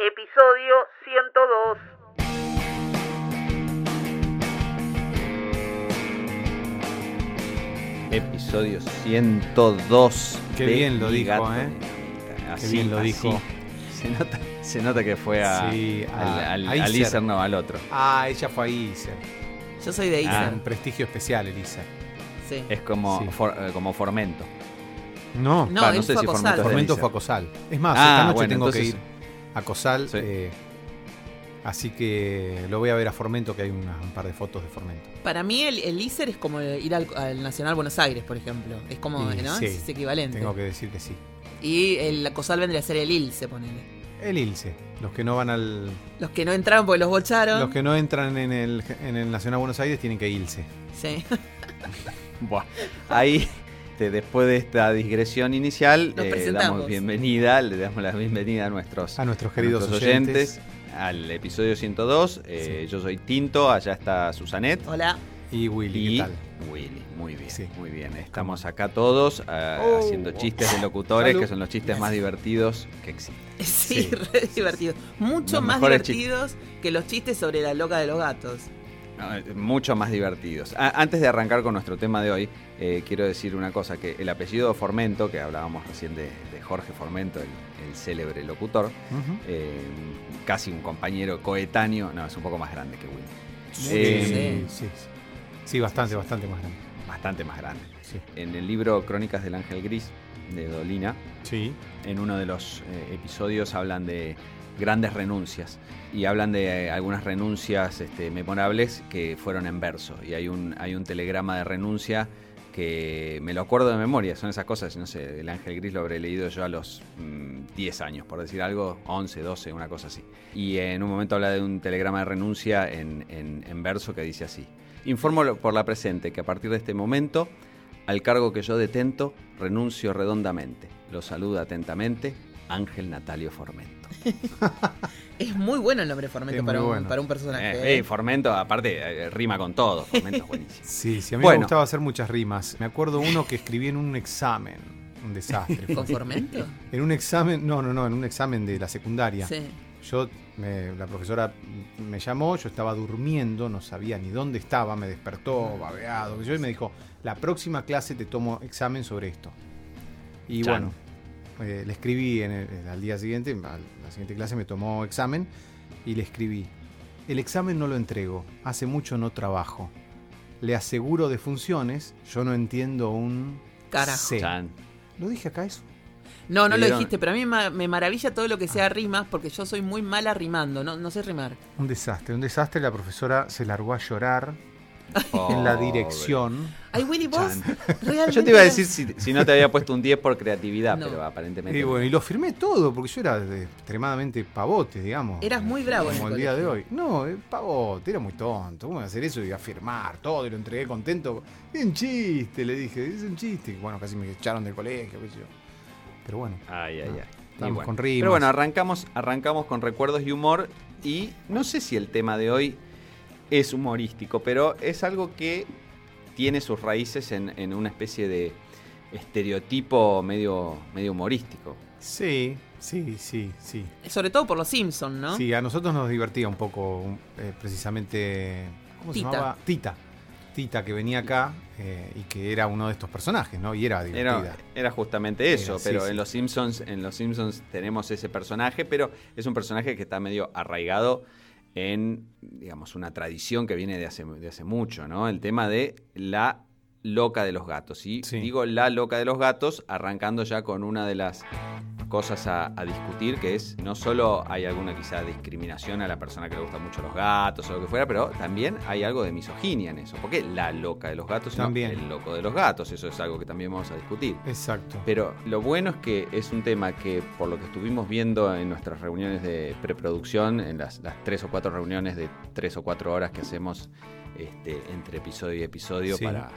Episodio 102. Episodio 102. Qué de bien lo Mi dijo, Gato ¿eh? Neta. Qué bien lo dijo. Se nota, se nota que fue a, Sí, a- al, al, a al Iser. Iser, no, al otro. Ah, ella fue a Iser. Yo soy de Isa. Ah. Un prestigio especial, Elisa. Sí. Es como, Sí. for- eh, como Formento. No, No, él no sé fue si Formento Formento Iser. fue a Cosal. Es más, Ah, esta noche bueno, tengo entonces- que ir a Cosal. Sí. eh, así que lo voy a ver a Formento, que hay un par de fotos de Formento. Para mí el, el ISER es como ir al, al Nacional Buenos Aires, por ejemplo. Es como, Y ¿no? sí, Es equivalente. Tengo que decir que sí. Y el COSAL vendría a ser el ILSE, ponele. El Ilse. Los que no van al. Los que no entraron porque los bocharon. Los que no entran en el, en el Nacional Buenos Aires tienen que irse. Sí. Buah. Ahí, este, después de esta digresión inicial, Nos eh, damos bienvenida, le damos la bienvenida a nuestros, A nuestros a queridos nuestros oyentes. al episodio 102. Eh, Yo soy Tinto, allá está Susanet. Hola. Y Willy, Y ¿qué tal? Willy, muy bien, Sí. muy bien. Estamos acá todos ah, Oh. haciendo chistes de locutores, Salud. que son los chistes más divertidos que existen. Sí, Sí. re divertido. Mucho Los más divertidos que los chistes sobre la loca de los gatos. Eh, mucho más divertidos. Ah, antes de arrancar con nuestro tema de hoy, eh, quiero decir una cosa, que el apellido Formento, que hablábamos recién de, de Jorge Formento, el, el célebre locutor, eh, casi un compañero coetáneo, no, es un poco más grande que Willy. Mucho, Eh, sí, sí. Sí, bastante, bastante más grande. Bastante más grande. Sí. En el libro Crónicas del Ángel Gris, de Dolina, Sí. en uno de los eh, episodios hablan de grandes renuncias y hablan de eh, algunas renuncias este, memorables que fueron en verso y hay un, hay un telegrama de renuncia que me lo acuerdo de memoria, son esas cosas, no sé, el Ángel Gris lo habré leído yo a los mm, 10 años, por decir algo, 11, 12, una cosa así. Y en un momento habla de un telegrama de renuncia en, en- en verso que dice así. Informo por la presente que a partir de este momento, al cargo que yo detento, renuncio redondamente. Lo saluda atentamente Ángel Natalio Formento. Es muy bueno el nombre Formento para, un, bueno. para un personaje. Eh, Formento, aparte, eh, rima con todo. Formento es buenísimo. Sí, sí, a mí Bueno. me gustaba hacer muchas rimas. Me acuerdo uno que escribí en un examen. Un desastre. ¿Con Formento? En un examen, no, no, no, en un examen de la secundaria. Sí. Yo, me- la profesora me llamó, yo estaba durmiendo, no sabía ni dónde estaba, me despertó, babeado, que yo, y me dijo, la próxima clase te tomo examen sobre esto. Y Chan. bueno, eh, le escribí en el- al día siguiente, a la siguiente clase me tomó examen y le escribí, el examen no lo entrego, hace mucho no trabajo. Le aseguro de funciones, yo no entiendo un... Carajo. C". Chan. ¿Lo dije acá eso? No, no lo dijiste, pero a mí me maravilla todo lo que Ah. sea rimas porque yo soy muy mala rimando, no, no sé rimar. Un desastre, un desastre. La profesora se largó a llorar en la dirección. Ay, Willy, vos realmente... Yo te iba a decir si, si no te había puesto un 10 por creatividad, No. pero aparentemente. Y no. bueno, y lo firmé todo, porque yo era de- extremadamente pavote, digamos. Eras muy bravo en Como el el día de hoy. No, eh, pavote, era muy tonto. ¿Cómo voy a hacer eso y a firmar todo? Y lo entregué contento. Es un chiste, le dije, es un chiste. Bueno, casi me echaron del colegio, qué sé yo. Pero bueno, Ay, ay, No, ay. Bueno. con rimas. Pero bueno, arrancamos, arrancamos con recuerdos y humor. Y no sé si el tema de hoy es humorístico, pero es algo que tiene sus raíces en, en una especie de estereotipo medio, medio humorístico. sí, sí, sí, sí. Sobre todo por los Simpsons, ¿no? Sí, a nosotros nos divertía un poco, eh, precisamente. ¿Cómo Tita. se llamaba? Tita. Tita, que venía acá eh, y que era uno de estos personajes, ¿no? Y era divertida. Era, era justamente eso, Era, pero sí. en los Simpsons, en los Simpsons tenemos ese personaje, pero es un personaje que está medio arraigado en, digamos, una tradición que viene de hace, de hace mucho, ¿no? El tema de la loca de los gatos. Y Sí. digo la loca de los gatos, arrancando ya con una de las cosas a, a discutir, que es no solo hay alguna quizá discriminación a la persona que le gustan mucho los gatos o lo que fuera, pero también hay algo de misoginia en eso. porque la loca de los gatos? También. el loco de los gatos. Eso es algo que también vamos a discutir. Exacto. Pero lo bueno es que es un tema que, por lo que estuvimos viendo en nuestras reuniones de preproducción, en las, las tres o cuatro reuniones de tres o cuatro horas que hacemos este, entre episodio y episodio Sí. para,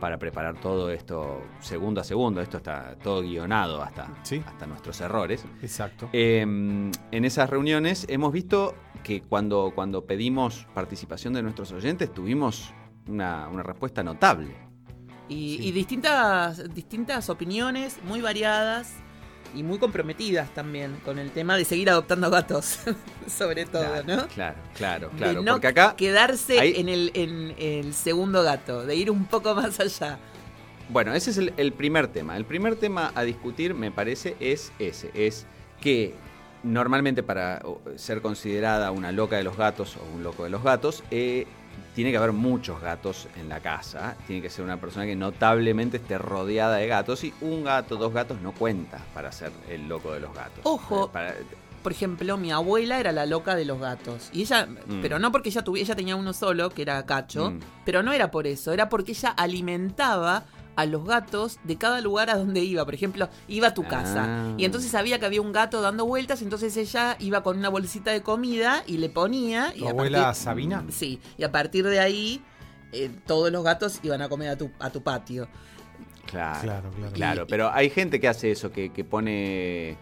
para preparar todo esto segundo a segundo, esto está todo guionado hasta, Sí. hasta nuestros errores. Exacto. Eh, en esas reuniones hemos visto que cuando, cuando pedimos participación de nuestros oyentes tuvimos una, una respuesta notable. Y, Sí. y distintas, distintas opiniones muy variadas. Y muy comprometidas también con el tema de seguir adoptando gatos, sobre todo, Claro, ¿no? Claro, claro, de claro. no Porque acá, quedarse en, el, en el segundo gato, de ir un poco más allá. bueno, ese es el, el primer tema. El primer tema a discutir, me parece, es ese. Es que normalmente para ser considerada una loca de los gatos o un loco de los gatos, eh, tiene que haber muchos gatos en la casa. Tiene que ser una persona que notablemente esté rodeada de gatos. Y un gato, dos gatos no cuenta para ser el loco de los gatos. Ojo. Eh, para- Por ejemplo, mi abuela era la loca de los gatos. Y ella, Mm. pero no porque ella tuviera, ella tenía uno solo, que era Cacho, Mm. pero no era por eso, era porque ella alimentaba a los gatos de cada lugar a donde iba. Por ejemplo, iba a tu casa. Ah. Y entonces sabía que había un gato dando vueltas, entonces ella iba con una bolsita de comida y le ponía. Y ¿Tu a abuela partir- Sabina? Sí, y a partir de ahí eh, todos los gatos iban a comer a tu, a tu patio. Claro, Claro, claro. claro. pero hay gente que hace eso, que, que pone,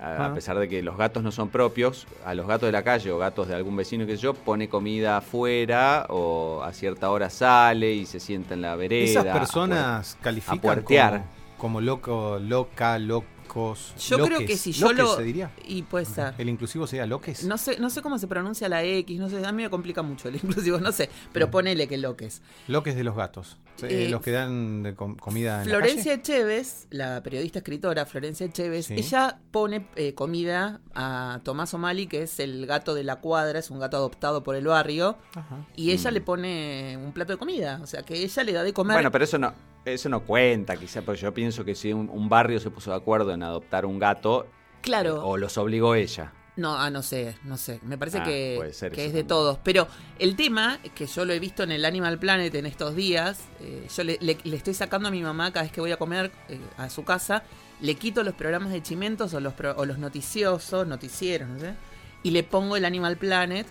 a, a Ah. pesar de que los gatos no son propios, a los gatos de la calle o gatos de algún vecino, que sé yo, pone comida afuera o a cierta hora sale y se sienta en la vereda. Esas a personas califican puertear. como, como loco, loca, locos. Yo creo que si yo Loques lo. se diría. Y puede ser. El inclusivo sería loques. No sé, no sé cómo se pronuncia la X, no sé, a mí me complica mucho el inclusivo, no sé, pero ponele que loques. Loques de los gatos. Eh, Eh, los que dan de com- comida en la Florencia Echeves, la periodista escritora Florencia Echeves, Sí. ella pone eh, comida a Tomás O'Malley, que es el gato de la cuadra, es un gato adoptado por el barrio. Ajá. y ella Mm. le pone un plato de comida, o sea que ella le da de comer. Bueno, pero eso no, eso no cuenta, quizá, porque yo pienso que si un, un barrio se puso de acuerdo en adoptar un gato, claro, o los obligó ella. No, ah, no sé, no sé, me parece Ah, que, que es de todos, pero el tema, que yo lo he visto en el Animal Planet en estos días, eh, yo le, le- le estoy sacando a mi mamá cada vez que voy a comer eh, a su casa, le quito los programas de chimentos o los, pro- o los noticiosos, noticieros, no sé, y le pongo el Animal Planet.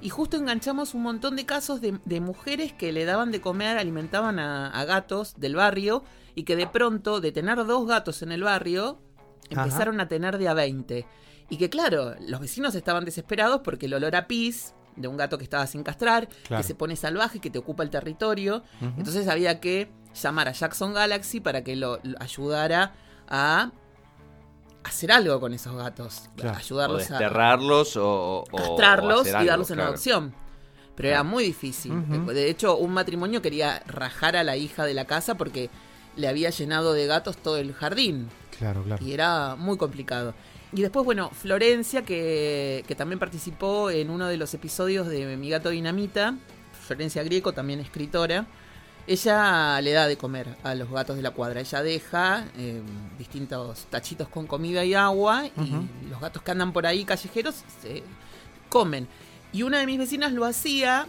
Y justo enganchamos un montón de casos de, de mujeres que le daban de comer, alimentaban a, a gatos del barrio y que de pronto, de tener dos gatos en el barrio, Ajá. empezaron a tener de a 20. Y que claro, los vecinos estaban desesperados porque el olor a pis de un gato que estaba sin castrar, Claro. que se pone salvaje, que te ocupa el territorio. Entonces había que llamar a Jackson Galaxy para que lo, lo ayudara a hacer algo con esos gatos. Claro. O Ayudarlos a desterrarlos o, o- o castrarlos hacer y darlos en adopción. Pero era muy difícil. De hecho, un matrimonio quería rajar a la hija de la casa porque le había llenado de gatos todo el jardín. Claro, claro. Y era muy complicado. Y después, bueno, Florencia, que, que también participó en uno de los episodios de Mi gato Dinamita, Florencia Grieco, también escritora, ella le da de comer a los gatos de la cuadra. Ella deja eh, distintos tachitos con comida y agua y los gatos que andan por ahí callejeros se comen. Y una de mis vecinas lo hacía,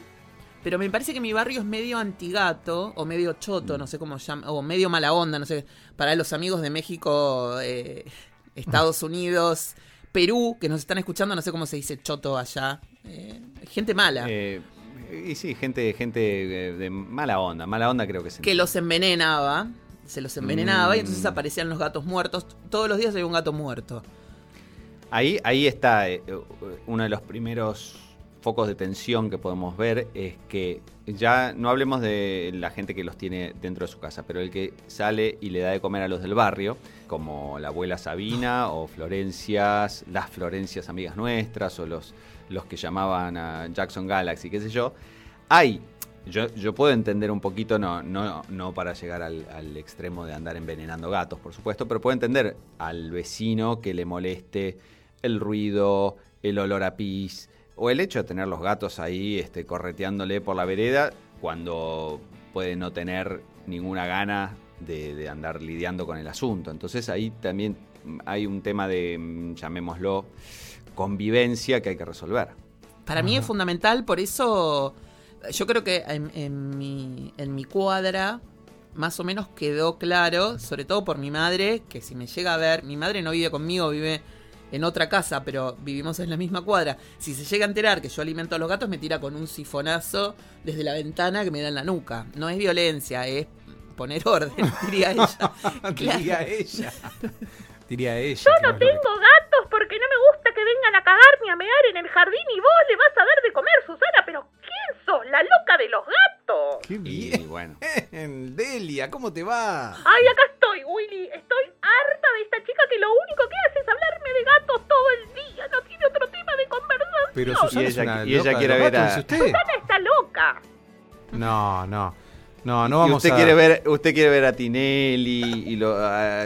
pero me parece que mi barrio es medio antigato o medio choto, no sé cómo llama, o medio mala onda, no sé. Para los amigos de México, eh, Estados Unidos, Perú, que nos están escuchando, no sé cómo se dice choto allá. Eh, gente mala. Eh, y sí, gente, gente de, de mala onda. Mala onda creo que se que los envenenaba, se los envenenaba y entonces Mm. aparecían los gatos muertos. Todos los días había un gato muerto. Ahí, ahí está eh, uno de los primeros focos de tensión que podemos ver es que ya no hablemos de la gente que los tiene dentro de su casa, pero el que sale y le da de comer a los del barrio, como la abuela Sabina o Florencias, las Florencias amigas nuestras o los, los que llamaban a Jackson Galaxy, qué sé yo, hay yo, yo puedo entender un poquito, no, no, no para llegar al, al extremo de andar envenenando gatos, por supuesto, pero puedo entender al vecino que le moleste el ruido, el olor a pis, o el hecho de tener los gatos ahí este, correteándole por la vereda cuando puede no tener ninguna gana de, de andar lidiando con el asunto. Entonces ahí también hay un tema de, mm, llamémoslo, convivencia que hay que resolver. Para mí es fundamental, por eso yo creo que en, en mi, en mi cuadra más o menos quedó claro, sobre todo por mi madre, que si me llega a ver, mi madre no vive conmigo, vive en otra casa, pero vivimos en la misma cuadra. Si se llega a enterar que yo alimento a los gatos, me tira con un sifonazo desde la ventana que me da en la nuca. No es violencia, es poner orden, diría ella. Diría ella. Diría ella. Yo no tengo gatos porque no me gusta que vengan a cagarme a mear en el jardín y vos le vas a dar de comer, Susana, pero Lorenzo, la loca de los gatos. Qué bien. Bueno. Delia, ¿cómo te va? Ay, acá estoy, Willy. Estoy harta de esta chica que lo único que hace es hablarme de gatos todo el día. No tiene otro tema de conversación. Pero Susana y ella, y ella quiere ver a... usted? Susana está loca. No, no. No, no vamos usted a... Quiere ver, usted quiere ver a Tinelli y, lo,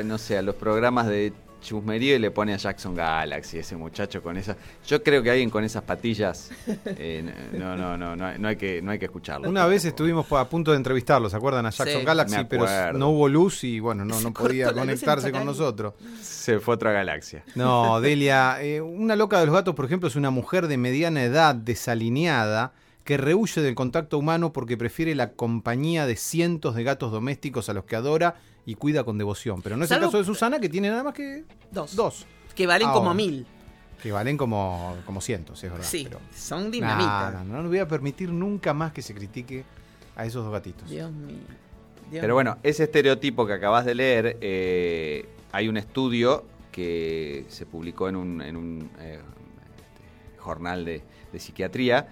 no sé, a los programas de chusmerío y le pone a Jackson Galaxy, ese muchacho con esa. Yo creo que alguien con esas patillas, eh, no, no, no, no, hay- no hay que, no hay que escucharlo. Una vez estuvimos a punto de entrevistarlo, ¿se acuerdan? A Jackson Sí. Galaxy, pero no hubo luz y bueno, no, no podía conectarse con nosotros. Se fue a otra galaxia. No, Delia, eh, una loca de los gatos, por ejemplo, es una mujer de mediana edad, desalineada, que rehuye del contacto humano porque prefiere la compañía de cientos de gatos domésticos a los que adora y cuida con devoción. Pero no es el caso de Susana, que tiene nada más que Dos. dos, Que valen como mil. que valen como, como cientos, es verdad. Sí, pero son dinamita. nada, no, no voy a permitir nunca más que se critique a esos dos gatitos. Dios mío. Dios Pero bueno, ese estereotipo que acabas de leer, eh, hay un estudio que se publicó en un, en un, eh, este, jornal de, de psiquiatría.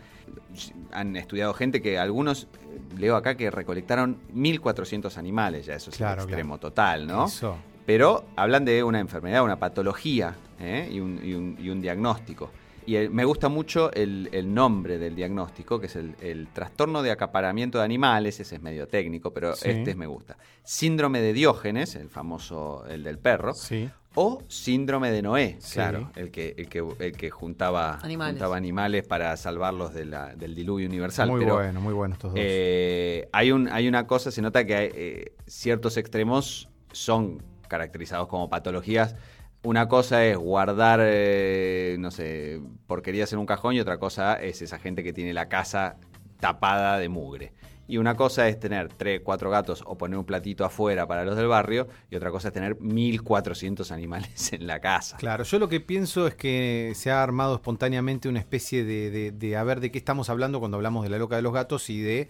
Han estudiado gente que algunos, eh, leo acá, que recolectaron 1.400 animales, ya eso es Claro, el extremo total, ¿no? Eso. Pero hablan de una enfermedad, una patología ¿eh? y, un, y un- y un diagnóstico. Y el- me gusta mucho el, el nombre del diagnóstico, que es el, el trastorno de acaparamiento de animales, ese es medio técnico, pero Sí. este me gusta. Síndrome de Diógenes, el famoso, el del perro, Sí. O síndrome de Noé, Sí. claro, el que, el que, el que juntaba, Animales. juntaba animales para salvarlos de la- del diluvio universal. Muy pero, bueno, muy bueno estos dos. eh, hay, un, hay una cosa, se nota que hay, eh, ciertos extremos son caracterizados como patologías. Una cosa es guardar, eh, no sé, porquerías en un cajón y otra cosa es esa gente que tiene la casa tapada de mugre. Y una cosa es tener tres, cuatro gatos o poner un platito afuera para los del barrio y otra cosa es tener 1400 animales en la casa. Claro, yo lo que pienso es que se ha armado espontáneamente una especie de, de, de a ver de qué estamos hablando cuando hablamos de la loca de los gatos y de...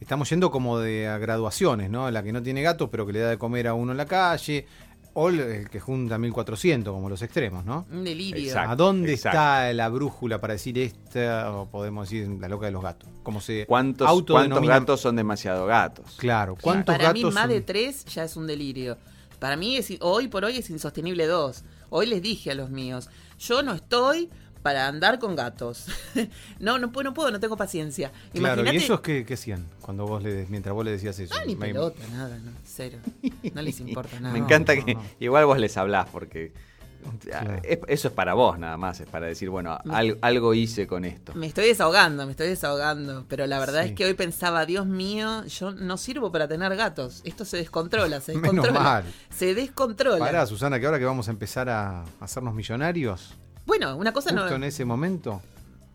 Estamos yendo como de a graduaciones, ¿no? La que no tiene gatos pero que le da de comer a uno en la calle, o el, que junta 1400, como los extremos, ¿no? Un delirio. Exacto. ¿A dónde exacto. está la brújula para decir esta, o podemos decir la loca de los gatos? Como se ¿Cuántos, cuántos gatos son demasiado gatos? Claro, ¿cuántos Para mí gatos más son? de tres ya es un delirio. Para mí es, hoy por hoy es insostenible dos. Hoy les dije a los míos, yo no estoy para andar con gatos. no, no puedo, no puedo, no tengo paciencia. Claro, Imagínate- ¿y esos qué, qué hacían cuando vos le, mientras vos le decías eso? Ah, ni Me- pelota, nada, no, cero. No les importa nada. Me encanta no, que no. igual vos les hablás porque Claro. es- eso es para vos nada más, es para decir, bueno, Me- al- algo hice con esto. Me estoy desahogando, me estoy desahogando. Pero la verdad Sí. es que hoy pensaba, Dios mío, yo no sirvo para tener gatos. Esto se descontrola, se Menos descontrola. mal. Se descontrola. Pará, Susana, que ahora que vamos a empezar a hacernos millonarios, Bueno, una cosa justo no. en ese momento,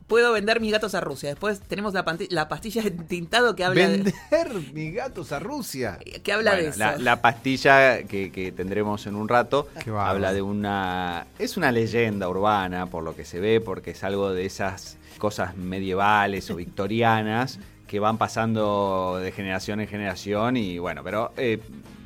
Puedo vender mis gatos a Rusia. Después tenemos la, la pastilla de tintado que habla de, vender mis gatos a Rusia. que habla de eso. la, la pastilla que, que tendremos en un rato habla de una... Es una leyenda urbana, por lo que se ve, porque es algo de esas cosas medievales o victorianas que van pasando de generación en generación y bueno, pero eh,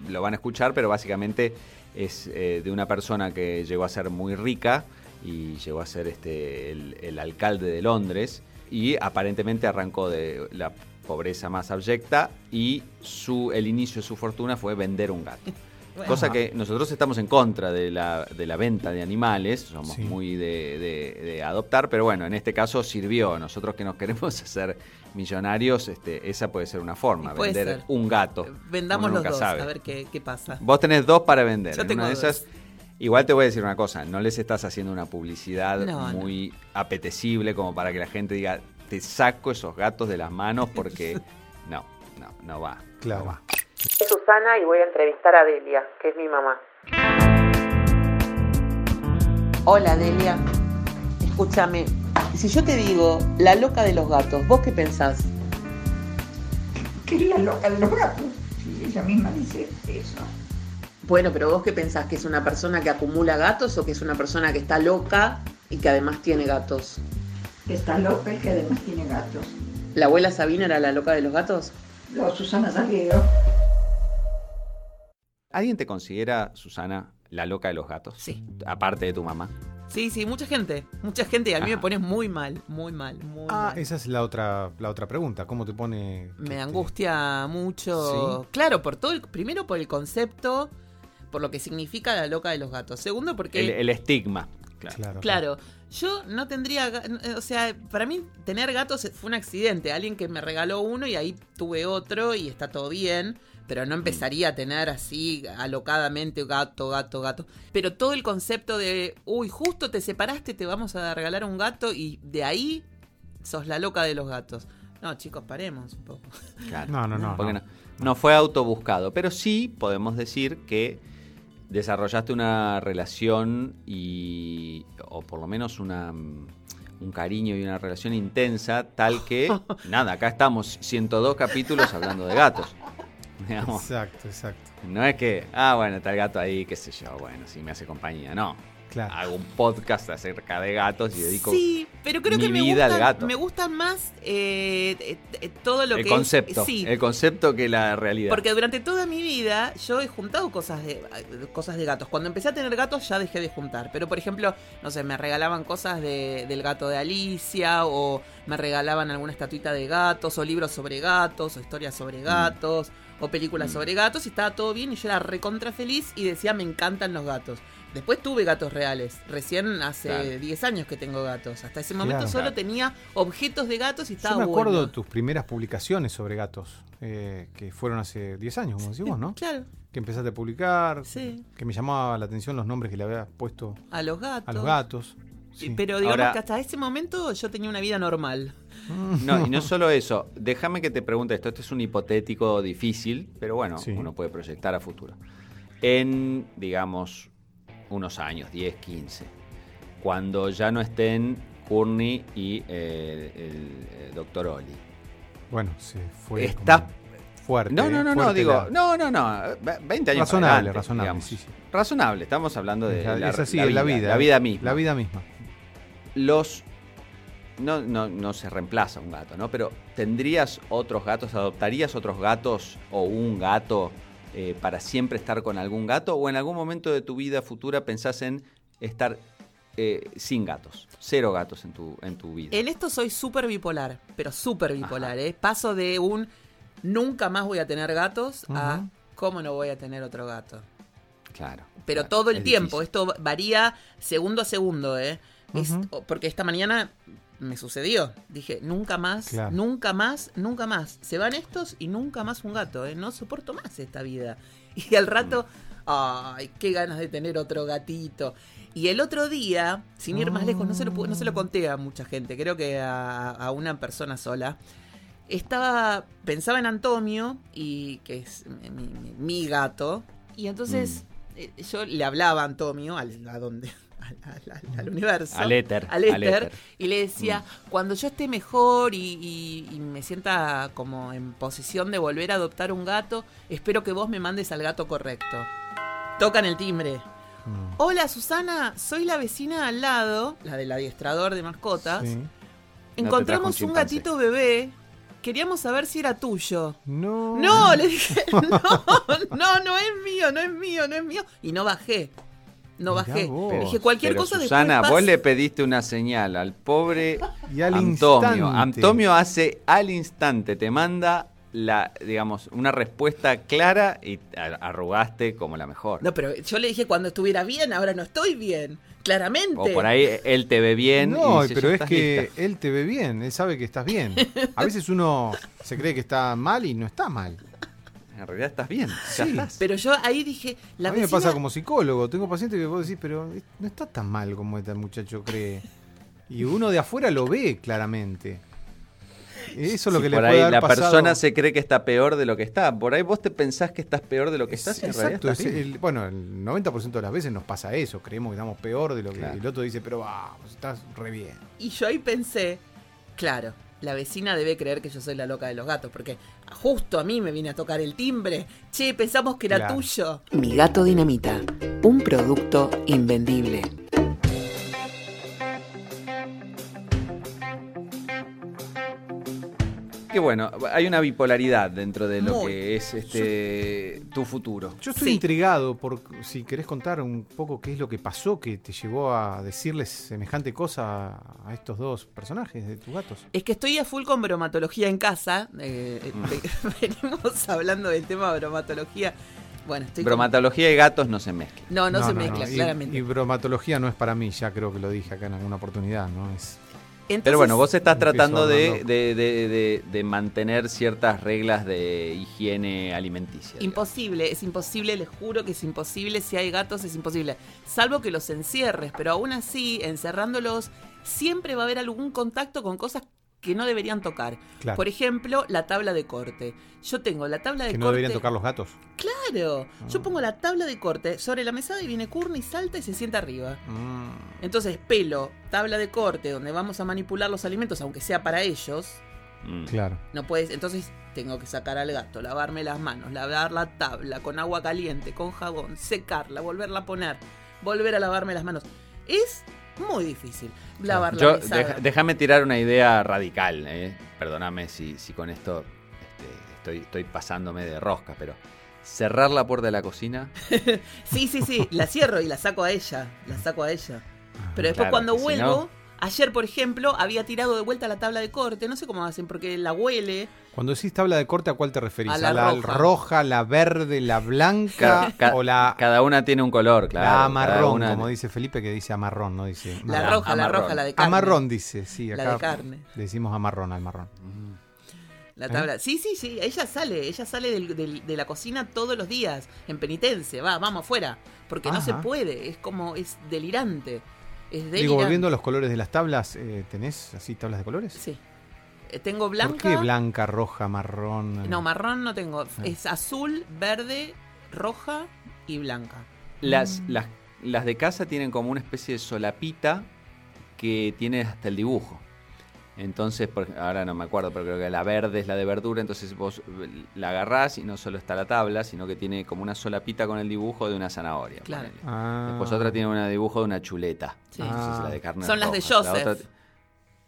lo van a escuchar, pero básicamente es eh, de una persona que llegó a ser muy rica y llegó a ser este el, el alcalde de Londres y aparentemente arrancó de la pobreza más abyecta y su el inicio de su fortuna fue vender un gato. Bueno. Cosa que nosotros estamos en contra de la, de la venta de animales, somos Sí. muy de, de- de adoptar, pero bueno, en este caso sirvió. Nosotros que nos queremos hacer millonarios, este, esa puede ser una forma, Puede vender ser. un gato. Vendamos los dos, sabe. a ver qué, qué pasa. Vos tenés dos para vender. Yo En tengo una de dos. esas, igual te voy a decir una cosa, no les estás haciendo una publicidad No, no. muy apetecible como para que la gente diga, te saco esos gatos de las manos porque no, no, no va. Claro. no va. Soy Susana y voy a entrevistar a Delia, que es mi mamá. Hola, Delia. Escúchame. Si yo te digo la loca de los gatos, ¿vos qué pensás? que es la loca de los gatos. Ella misma dice eso. Bueno, pero vos qué pensás, que es una persona que acumula gatos o que es una persona que está loca y que además tiene gatos? Que está loca y que además tiene gatos. ¿La abuela Sabina era la loca de los gatos? Lo Susana Salguero. ¿Alguien te considera, Susana, la loca de los gatos? Sí. Aparte de tu mamá. Sí, sí, mucha gente. Mucha gente y a mí me pones muy mal, muy mal, muy Ah, mal. esa es la otra, la otra pregunta. ¿Cómo te pone? Me te- angustia mucho. Claro, por todo el, primero por el concepto, por lo que significa la loca de los gatos. Segundo porque El, el estigma. Claro. Claro. Claro, Yo no tendría, o sea, para mí tener gatos fue un accidente, alguien que me regaló uno y ahí tuve otro y está todo bien, pero no empezaría a tener así alocadamente gato, gato, gato. Pero todo el concepto de, uy, justo te separaste, te vamos a regalar un gato y de ahí sos la loca de los gatos. No, chicos, paremos un poco. Claro. No, no, no. Porque no. no, no fue autobuscado, pero sí podemos decir que desarrollaste una relación y, o por lo menos una, un cariño y una relación intensa tal que, nada, acá estamos 102 capítulos hablando de gatos. Digamos, Exacto, exacto. no es que, ah, bueno, está el gato ahí, qué sé yo, bueno, si me hace compañía, no. Claro. Hago un podcast acerca de gatos y dedico Sí, pero creo mi que me vida al gustan, gato. me gustan más eh, eh, eh, todo lo el que concepto, es, sí, el concepto que la realidad. Porque durante toda mi vida yo he juntado cosas de cosas de gatos. Cuando empecé a tener gatos ya dejé de juntar. Pero por ejemplo, no sé, me regalaban cosas de- del gato de Alicia o me regalaban alguna estatuita de gatos o libros sobre gatos o historias Mm. sobre gatos o películas sobre gatos y estaba todo bien y yo era recontra feliz y decía me encantan los gatos. Después tuve gatos reales. Recién hace Claro. 10 años que tengo gatos. Hasta ese momento Claro. solo Claro. tenía objetos de gatos y estaba Yo me acuerdo bueno. de tus primeras publicaciones sobre gatos, eh, que fueron hace 10 años, como decís vos, ¿no? Claro, Que empezaste a publicar, sí. que me llamaba la atención los nombres que le habías puesto A los gatos. a los gatos. Sí. Pero digamos Ahora- que hasta ese momento yo tenía una vida normal. No, y no solo eso. Déjame que te pregunte esto. Este es un hipotético difícil, pero bueno, Sí. uno puede proyectar a futuro. En, digamos, unos años, 10, 15, cuando ya no estén Courtney y eh, el, eh, Doctor Oli. Bueno, se fue Está- fuerte. No, no, no, no, digo, la- no, no, no, ve- 20 años Razonable, adelante, razonable, sí, sí. Razonable, estamos hablando de la, la- es así, la vida, vida. la vida misma. La vida misma. los no, no, no se reemplaza un gato, ¿no? Pero ¿tendrías otros gatos? ¿Adoptarías otros gatos o un gato eh, para siempre estar con algún gato? ¿O en algún momento de tu vida futura pensás en estar eh, sin gatos? Cero gatos en tu, en tu vida. En esto soy súper bipolar, pero súper bipolar. ¿eh? Paso de un nunca más voy a tener gatos a cómo no voy a tener otro gato. Claro. Pero claro, todo el es tiempo, difícil. esto varía segundo a segundo, ¿eh? Porque esta mañana me sucedió. Dije, nunca más, Claro. nunca más, nunca más. Se van estos y nunca más un gato, ¿eh? No soporto más esta vida. Y al rato, ay, qué ganas de tener otro gatito. Y el otro día, sin ir más lejos, no se lo, no se lo conté a mucha gente, creo que a, a una persona sola. Estaba, pensaba en Antonio, y que es mi, mi- mi gato, y entonces eh, yo le hablaba a Antonio, al, a donde, al, al- al- universo, Al éter, y le decía, cuando yo esté mejor y, y- y me sienta como en posición de volver a adoptar un gato, espero que vos me mandes al gato correcto. Tocan el timbre. Mm. Hola Susana, soy la vecina al lado, la del adiestrador de mascotas. Sí. Encontramos un un gatito bebé. Queríamos saber si era tuyo. No. No, le dije, no, no, no es mío, no es mío, no es mío. Y no bajé. No bajé. vos. Dije, cualquier Pero cosa Susana, después vos le pediste una señal al pobre Y al Antonio. instante. Antonio hace al instante, te manda la, digamos, una respuesta clara y arrugaste como la mejor. No, pero yo le dije cuando estuviera bien, ahora no estoy bien. Claramente. O por ahí él te ve bien. No, y dice, pero "Ya es que lista". él te ve bien, él sabe que estás bien. A veces uno se cree que está mal y no está mal. En realidad estás bien. Sí. estás. Pero yo ahí dije, la a mí me pasa como psicólogo, tengo pacientes que vos decís, pero no está tan mal como este muchacho cree. Y uno de afuera lo ve claramente. Eso es lo que le por puede ahí haber la pasado. persona se cree que está peor de lo que está. Por ahí vos te pensás que estás peor de lo que estás y en Exacto, realidad es estás el- bueno, el 90% de las veces nos pasa eso, creemos que estamos peor de lo que Claro. el otro dice, pero vamos, estás re bien. Y yo ahí pensé, claro, la vecina debe creer que yo soy la loca de los gatos, porque justo a mí me viene a tocar el timbre. Che, pensamos que era Claro. tuyo. Mi gato dinamita, un producto invendible. Que bueno, hay una bipolaridad dentro de lo Muy. que es este tu futuro. Yo estoy Sí. intrigado por si querés contar un poco qué es lo que pasó que te llevó a decirles semejante cosa a estos dos personajes de tus gatos. Es que estoy a full con bromatología en casa. eh, eh, Mm. ve- venimos hablando del tema de bromatología Bueno, estoy con- Bromatología y gatos no se mezclan. No, no, se mezcla, Y- claramente. Y, bromatología no es para mí, ya creo que lo dije acá en alguna oportunidad, ¿no? Es, Entonces, Pero bueno, vos estás tratando de, hablar de- de- de- de mantener ciertas reglas de higiene alimenticia. digamos. Imposible, es imposible, les juro que es imposible. Si hay gatos, es imposible. Salvo que los encierres, pero aún así, encerrándolos, siempre va a haber algún contacto con cosas que no deberían tocar. Claro. Por ejemplo, la tabla de corte. Yo tengo la tabla de que corte. no deberían tocar los gatos. Claro, yo Ah. pongo la tabla de corte sobre la mesada y viene Courtney, salta y se sienta arriba. Mm. Entonces, pelo, tabla de corte, donde vamos a manipular los alimentos, aunque sea para ellos, Mm. Claro. no puedes, entonces tengo que sacar al gato, lavarme las manos, lavar la tabla con agua caliente, con jabón, secarla, volverla a poner, volver a lavarme las manos. Es muy difícil lavar la Yo, déjame tirar una idea radical. eh. Perdóname si, si con esto este, estoy, estoy pasándome de rosca, pero cerrar la puerta de la cocina. Sí, sí, sí, la cierro y la saco a ella, la saco a ella. Pero después Claro, cuando si vuelvo, no- ayer por ejemplo, había tirado de vuelta la tabla de corte, no sé cómo hacen, porque la huele. Cuando decís tabla de corte, ¿a cuál te referís? A la la roja. roja, la verde, la blanca Ca- ca- o la, Cada una tiene un color, claro. la cada amarrón, una- como dice Felipe, que dice amarrón, no dice. La La roja, la roja, la de carne. Amarrón dice, sí, La de carne. decimos amarrón al marrón. La ¿Eh? tabla. Sí, sí, sí, ella sale, ella sale del- del- de la cocina todos los días, en penitencia, va, vamos afuera, porque no se puede, es como, es delirante. Es delirante. Digo, volviendo a los colores de las tablas, eh, ¿tenés así tablas de colores? Sí. Eh, Tengo blanca. ¿Por qué blanca, roja, marrón? No, marrón no tengo. Ah. Es azul, verde, roja y blanca. Las, las, las de casa tienen como una especie de solapita que tiene hasta el dibujo. Entonces, por ahora no me acuerdo, pero creo que la verde es la de verdura, entonces vos eh, la agarrás y no solo está la tabla, sino que tiene como una solapita con el dibujo de una zanahoria. Claro. Ah. Después otra tiene un dibujo de una chuleta. Sí. Entonces, Ah. la de carne Son las de. La Joseph. otra-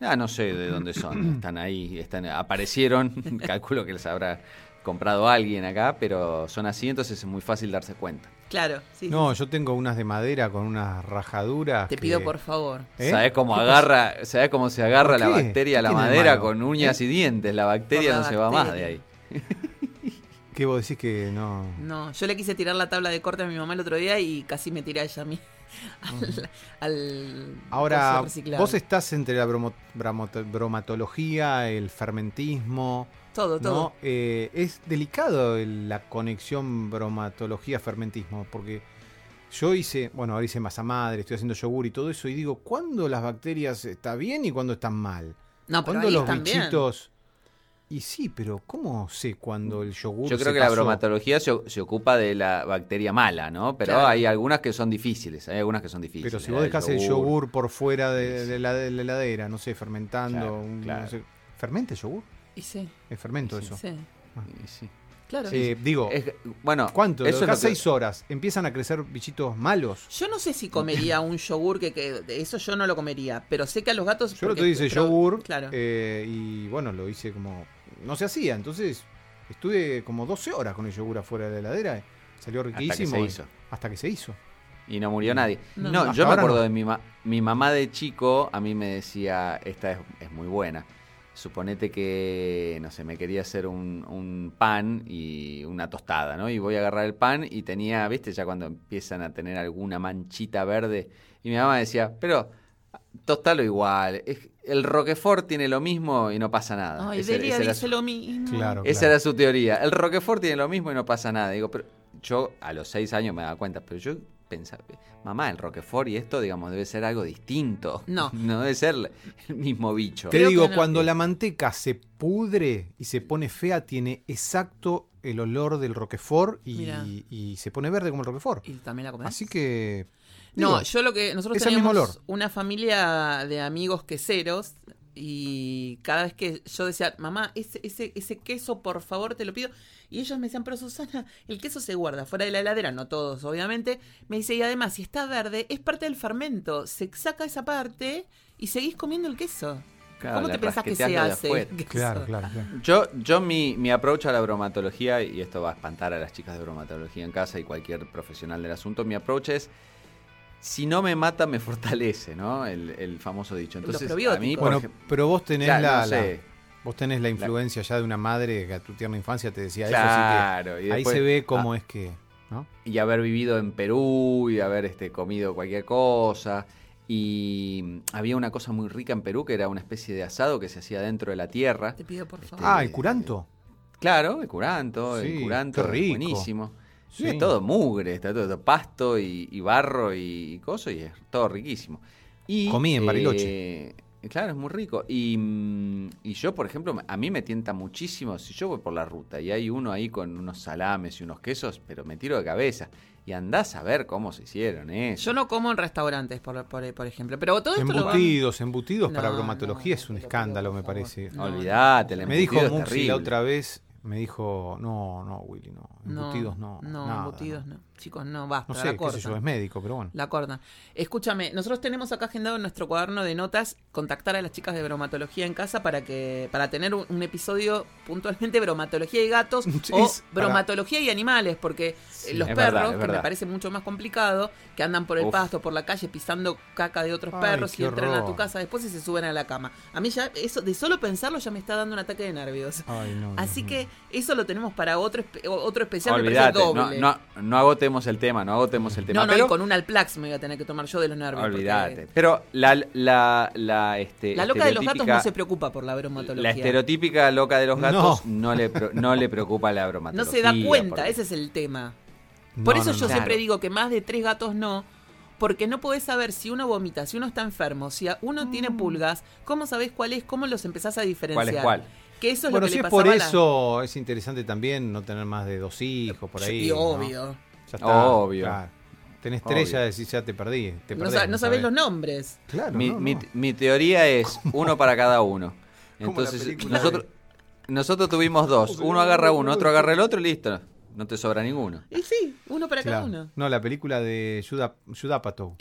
Ah, no sé de dónde son. Están ahí, están, aparecieron. Calculo que les habrá comprado alguien acá, pero son así, entonces es muy fácil darse cuenta. Claro, sí. No, sí, yo tengo unas de madera con unas rajaduras. Te que- pido por favor. ¿Eh? ¿Sabés cómo ¿Qué agarra, ¿sabés cómo se agarra ¿Por la bacteria a la ¿Qué tiene de madera con uñas y dientes? La bacteria la no se va más de ahí. ¿Qué vos decís que no? No, yo le quise tirar la tabla de corte a mi mamá el otro día y casi me tiré a ella a mí. Al, al Ahora, vos estás entre la bromo- bromatología, el fermentismo, Todo, todo. ¿no? Eh, es delicado el- la conexión bromatología-fermentismo, porque yo hice, bueno, ahora hice masa madre, estoy haciendo yogur y todo eso, y digo, ¿cuándo las bacterias están bien y cuándo están mal? No, pero ¿Cuándo ahí los están bien. bichitos... Y sí, pero ¿cómo sé cuando el yogur Yo se creo que la bromatología se, se ocupa de la bacteria mala, ¿no? Pero Claro. hay algunas que son difíciles, hay algunas que son difíciles. Pero si vos dejás el yogur por fuera de, de la, de la heladera, no sé, fermentando, Claro, un- no sé, ¿fermente el yogur? Y sí, Es fermento Sí, eso. sí. Y sí. Claro. Eh, digo, Es- bueno, ¿cuánto? Eso que- seis horas, empiezan a crecer bichitos malos. Yo no sé si comería un yogur que, que eso yo no lo comería, pero sé que a los gatos. Yo lo te hice pero- yogur Claro. eh, y bueno, lo hice como... No se hacía, entonces estuve como 12 horas con el yogur afuera de la heladera. eh, Salió hasta que riquísimo. se y- hizo. Hasta que se hizo. Y no murió nadie. No. Yo me acuerdo no. de mi, ma- mi mamá de chico, a mí me decía, esta es, es muy buena. Suponete que, no sé, me quería hacer un, un pan y una tostada, ¿no? Y voy a agarrar el pan y tenía, viste, ya cuando empiezan a tener alguna manchita verde. Y mi mamá decía, pero tostalo igual. es- el Roquefort tiene lo mismo y no pasa nada. Ay, Ese- Delia ese era dice su- lo mismo. Claro. esa era su teoría. El Roquefort tiene lo mismo y no pasa nada. Digo, pero yo a los seis años me daba cuenta, pero yo pensaba, mamá, el Roquefort y esto, digamos, debe ser algo distinto. No. No debe ser el mismo bicho. Te Creo digo, no. cuando la manteca se pudre y se pone fea, tiene exacto el olor del Roquefort y, y se pone verde como el Roquefort. ¿Y también la comés? Así que... No, yo lo que. Nosotros es el mismo teníamos olor. una familia de amigos queseros. Y cada vez que yo decía, mamá, ese, ese, ese queso, por favor, te lo pido. Y ellos me decían, pero Susana, el queso se guarda fuera de la heladera, no todos, obviamente. Me dice, y además, si está verde, es parte del fermento. Se saca esa parte y seguís comiendo el queso. Claro, ¿Cómo te pensás que se hace? Claro, claro, claro. Yo, yo mi, mi approach a la bromatología, y esto va a espantar a las chicas de bromatología en casa y cualquier profesional del asunto, mi approach es, si no me mata, me fortalece, ¿no? El, el famoso dicho. Entonces, a mí, por Bueno, ejemplo, pero vos tenés claro, la, no sé. la- vos tenés la influencia ya de una madre que a tu tierna infancia te decía Claro, eso, y así que ahí después- se ve cómo ah, es que... ¿no? y haber vivido en Perú y haber este, comido cualquier cosa. Y había una cosa muy rica en Perú que era una especie de asado que se hacía dentro de la tierra. Te pido, por favor. Este, Ah, el curanto. Claro, el curanto, Sí, el curanto qué es rico. buenísimo. Sí. Es todo mugre, está todo, pasto y, y barro y, coso y es todo riquísimo. Y, Comí en Bariloche. eh, claro, es muy rico. Y, mm, y yo, por ejemplo, a mí me tienta muchísimo, si yo voy por la ruta y hay uno ahí con unos salames y unos quesos, pero me tiro de cabeza. Y andás a ver cómo se hicieron eso. Yo no como en restaurantes, por, por, por ejemplo. Pero todo esto lo van- Embutidos, embutidos para No, bromatología no, es un escándalo, me parece. No, Olvídate, el Me dijo Muxi la otra vez, me dijo, no, no, Willy, no. Embutidos no. No, nada, embutidos no. Chicos, no, basta. No la sé, qué sé cortan. yo, es médico, pero bueno. La cortan. Escúchame, nosotros tenemos acá agendado en nuestro cuaderno de notas contactar a las chicas de bromatología en casa para que para tener un, un episodio puntualmente bromatología y gatos Sí, o para- bromatología y animales, porque eh, Sí, los perros, verdad, que me parece mucho más complicado, que andan por el Uf. pasto, por la calle pisando caca de otros Ay, perros y entran a tu casa después y se suben a la cama. A mí ya eso de solo pensarlo ya me está dando un ataque de nervios. Ay, no, Así que eso lo tenemos para otro otro especial, me parece no, no, no agotemos el tema, no agotemos el tema. No, no, pero, y con un Alplax me voy a tener que tomar yo de los nervios. porque Olvídate. Pero la, la, la, este, La loca de los gatos no se preocupa por la bromatología. La estereotípica loca de los gatos No. no, le, pro- no le preocupa la No bromatología. se da cuenta, porque- ese es el tema. No, Por eso no, yo no. siempre Claro. digo que más de tres gatos no, porque no podés saber si uno vomita, si uno está enfermo, si a- uno tiene pulgas, cómo sabés cuál es, cómo los empezás a diferenciar. ¿Cuál es cuál? Que eso es Bueno, lo que si le es por la- eso, es interesante también no tener más de dos hijos por ahí. Sí, ¿no? Obvio. Ya está, Obvio. claro. Tenés tres, ya decís, ya te perdí. Te No, sa- no sabés los nombres. Claro, Mi, no, mi- no. mi teoría es uno para cada uno. Entonces, película nosotros, de- nosotros tuvimos dos. Uno agarra uno, otro agarra el otro y listo. No te sobra ninguno. Y sí, uno para cada Claro. uno. No, la película de Judah, Judah Apatow,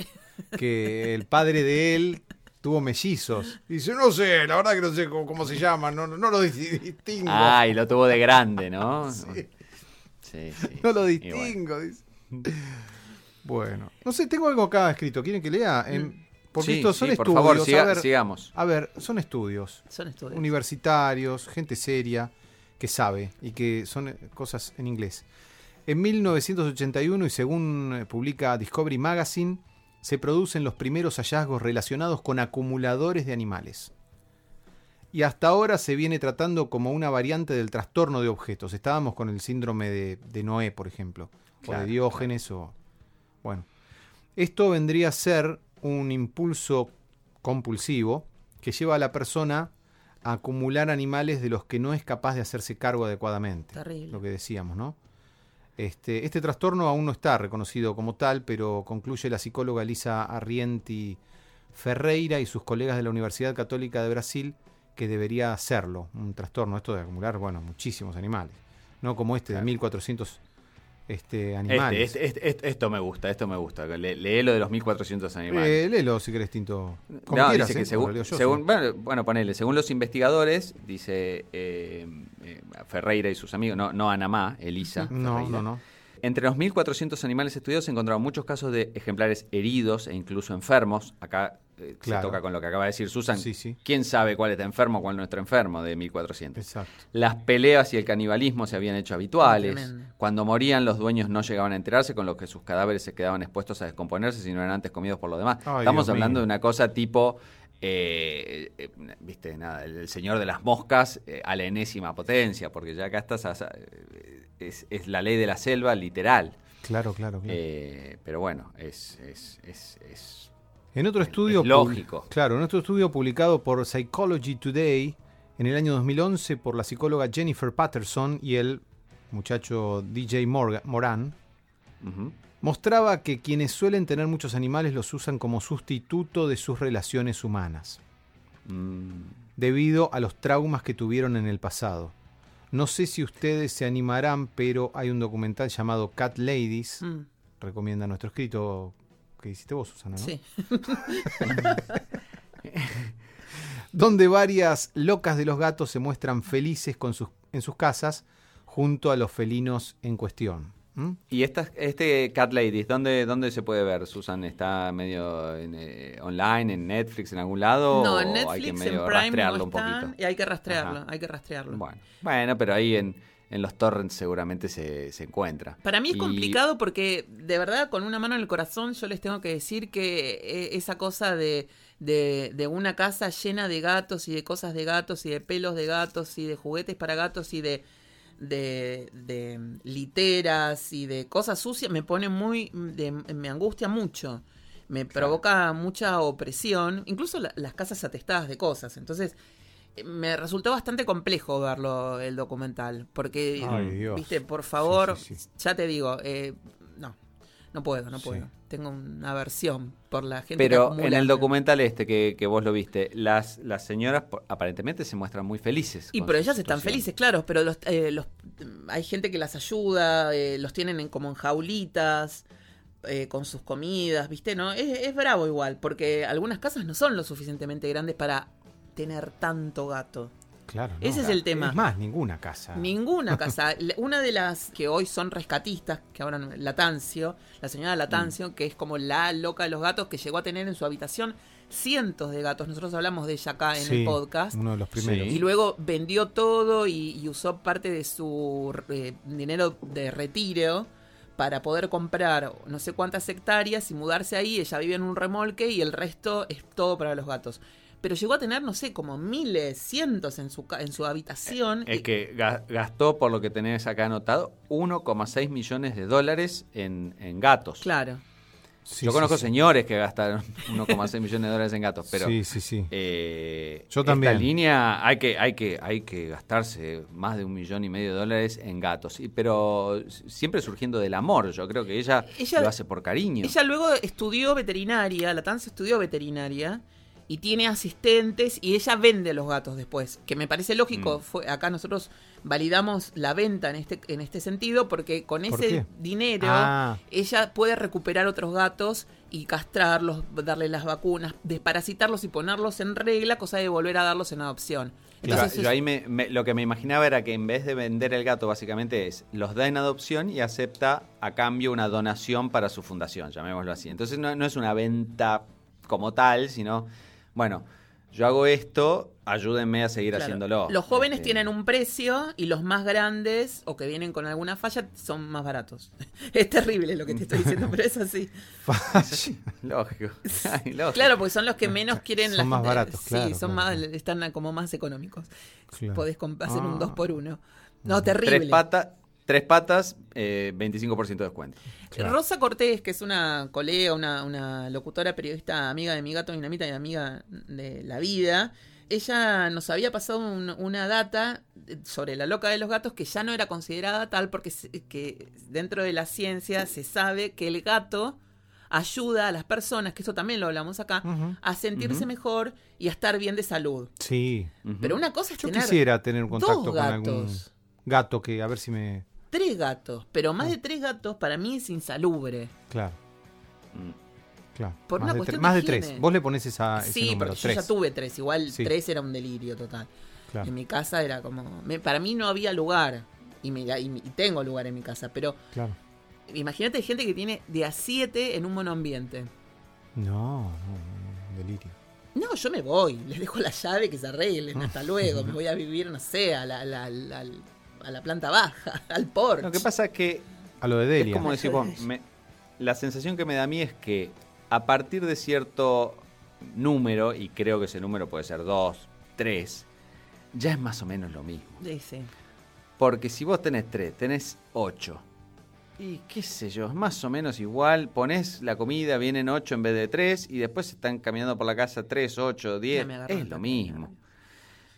que el padre de él tuvo mellizos. Y dice, no sé, la verdad que no sé cómo, cómo se llaman, no, no, no lo dis- distingo. Ah, y lo tuvo de grande, ¿no? Sí. Sí, sí. No lo Y bueno. distingo. dice. Bueno, no sé, tengo algo acá escrito. ¿Quieren que lea? En- porque Sí, estos son sí, por estudios. favor, siga- a, ver, sigamos. a ver, son estudios Son estudios. universitarios, gente seria, que sabe y que son eh, cosas en inglés. En 1981, y según eh, publica Discovery Magazine, se producen los primeros hallazgos relacionados con acumuladores de animales. Y hasta ahora se viene tratando como una variante del trastorno de objetos. Estábamos con el síndrome de, de Noé, por ejemplo, o Claro, de Diógenes, o. Bueno. Esto vendría a ser un impulso compulsivo que lleva a la persona a acumular animales de los que no es capaz de hacerse cargo adecuadamente. Terrible. Lo que decíamos, ¿no? Este, este trastorno aún no está reconocido como tal, pero concluye la psicóloga Elisa Arrienti Ferreira y sus colegas de la Universidad Católica de Brasil que debería serlo, un trastorno, esto de acumular, bueno, muchísimos animales, no como este de 1400 este, animales. Este, este, este- esto me gusta, esto me gusta. Le, lee lo de los 1400 animales. Eh, léelo si querés, Tinto. Como No, quieras, dice ¿eh? que según, yo, según- sí. bueno, bueno, ponele, según los investigadores, dice eh, eh, Ferreira y sus amigos, no, no Anamá, Elisa. No, Ferreira, no, no. Entre los 1.400 animales estudiados se encontraron muchos casos de ejemplares heridos e incluso enfermos. Acá eh, Claro. se toca con lo que acaba de decir Susan. Sí, sí. ¿Quién sabe cuál está enfermo, cuál no está enfermo de 1.400? Exacto. Las peleas y el canibalismo se habían hecho habituales. Cuando morían, los dueños no llegaban a enterarse, con lo que sus cadáveres se quedaban expuestos a descomponerse si no eran antes comidos por los demás. Ay, Estamos Dios hablando mío. de una cosa tipo, eh, eh, viste, nada, el, el señor de las moscas eh, a la enésima potencia, porque ya acá estás, a- eh, es, es la ley de la selva literal. Claro, claro, claro. Eh, pero bueno, es, es, es, es- En otro estudio. es lógico. Claro, en otro estudio publicado por Psychology Today en el año 2011 por la psicóloga Jennifer Patterson y el muchacho DJ Morga- Moran, mostraba que quienes suelen tener muchos animales los usan como sustituto de sus relaciones humanas, Mm, debido a los traumas que tuvieron en el pasado. No sé si ustedes se animarán, pero hay un documental llamado Cat Ladies, Mm, recomienda nuestro escrito que hiciste vos, Susana, ¿no? sí. donde varias locas de los gatos se muestran felices con sus, en sus casas junto a los felinos en cuestión. ¿Mm? Y esta, este Cat Ladies, ¿dónde, ¿dónde se puede ver, Susan? ¿Está medio en, eh, online, en Netflix, en algún lado? No, o en hay que Netflix, medio en Prime rastrearlo no un están poquito? y hay que rastrearlo, Ajá. hay que rastrearlo. Bueno, bueno, pero ahí en, en los torrents seguramente se, se encuentra. Para mí es Y- complicado porque, de verdad, con una mano en el corazón, yo les tengo que decir que eh, esa cosa de, de, de una casa llena de gatos y de cosas de gatos y de pelos de gatos y de juguetes para gatos y de, de, de literas y de cosas sucias me pone muy. de- me angustia mucho. Me provoca mucha opresión, incluso la- las casas atestadas de cosas. Entonces, eh, me resultó bastante complejo verlo el documental. Porque, Ay, viste, por favor, Sí, sí, sí. ya te digo, eh, no, no puedo, no Sí. puedo. Tengo una aversión por la gente. que Pero en el documental este que, que vos lo viste, las, las señoras aparentemente se muestran muy felices. Y pero ellas están felices, claro, pero los, eh, los- hay gente que las ayuda, eh, los tienen en, como en jaulitas, eh, con sus comidas, ¿viste? no es, es bravo igual, porque algunas casas no son lo suficientemente grandes para tener tanto gato. Claro. no. Ese es el tema. Es más, ninguna casa. Ninguna casa. Una de las que hoy son rescatistas, que ahora Latancio, la señora Latancio, Mm. que es como la loca de los gatos, que llegó a tener en su habitación cientos de gatos. Nosotros hablamos de ella acá en Sí, el podcast. Uno de los primeros. Y luego vendió todo y, y usó parte de su eh, dinero de retiro para poder comprar no sé cuántas hectáreas y mudarse ahí. Ella vive en un remolque y el resto es todo para los gatos. Pero llegó a tener, no sé, como miles, cientos en su, en su habitación. Es Y- que ga- gastó, por lo que tenés acá anotado, 1,6 millones de dólares en, en gatos. Claro. Sí, Yo conozco sí. señores que gastaron 1,6 millones de dólares en gatos, pero Sí, sí, sí. eh, Yo también. Esta línea hay que, hay que, hay que gastarse más de un millón y medio de dólares en gatos. Y, pero siempre surgiendo del amor. Yo creo que ella, Ella- lo hace por cariño. Ella luego estudió veterinaria, la Tanza estudió veterinaria y tiene asistentes y ella vende los gatos después, que me parece lógico. Mm. Fue, acá nosotros validamos la venta en este, en este sentido porque con ¿Por ese qué? dinero Ah. ella puede recuperar otros gatos y castrarlos, darle las vacunas, desparasitarlos y ponerlos en regla, cosa de volver a darlos en adopción. Yo- Entonces, yo ahí me- me- lo que me imaginaba era que en vez de vender el gato, básicamente es los da en adopción y acepta a cambio una donación para su fundación, llamémoslo así. Entonces no, no es una venta como tal, sino, bueno, yo hago esto, ayúdenme a seguir Claro. haciéndolo. Los jóvenes Este, tienen un precio y los más grandes o que vienen con alguna falla son más baratos. Es terrible lo que te estoy diciendo, pero es así. Lógico. Ay, lógico. Claro, porque son los que menos quieren Son la más gente- baratos, Sí, claro, son claro. más, están como más económicos. Claro. Podés hacer un Ah. 2 por 1 No, terrible. Tres, pata- tres patas, eh, 25% de descuento. Claro. Rosa Cortés, que es una colega, una, una locutora, periodista, amiga de mi gato Dinamita y amiga de la vida, ella nos había pasado un- una data sobre la loca de los gatos que ya no era considerada tal porque se- que dentro de la ciencia se sabe que el gato ayuda a las personas, que eso también lo hablamos acá, a sentirse mejor y a estar bien de salud. Sí. Pero una cosa es Yo tener quisiera tener un contacto dos con algún gatos. gato que a ver si me. Tres gatos, pero más de tres gatos para mí es insalubre. Claro, Mm. claro. Por más una de, cuestión tre- de más de tres. Vos le pones esa, ese sí, número. porque yo tres. ya tuve tres. Igual Sí. tres era un delirio total. Claro. En mi casa era como... me- para mí no había lugar. Y, me- y- y tengo lugar en mi casa. Pero Claro. imagínate gente que tiene de a siete en un monoambiente. No, no, no, delirio. No, yo me voy. Les dejo la llave que se arreglen. Hasta luego. Me voy a vivir, no sé, a la, la- la- a la planta baja, al porche. Lo que pasa es que A lo de Delia. Es como decís vos, me- la sensación que me da a mí es que a partir de cierto número, y creo que ese número puede ser dos, tres, ya es más o menos lo mismo. Sí, sí. Porque si vos tenés tres, tenés ocho. Y qué sé yo, es más o menos igual. Ponés la comida, vienen ocho en vez de tres, y después están caminando por la casa tres, ocho, diez. Ya me agarró Es el lo mismo.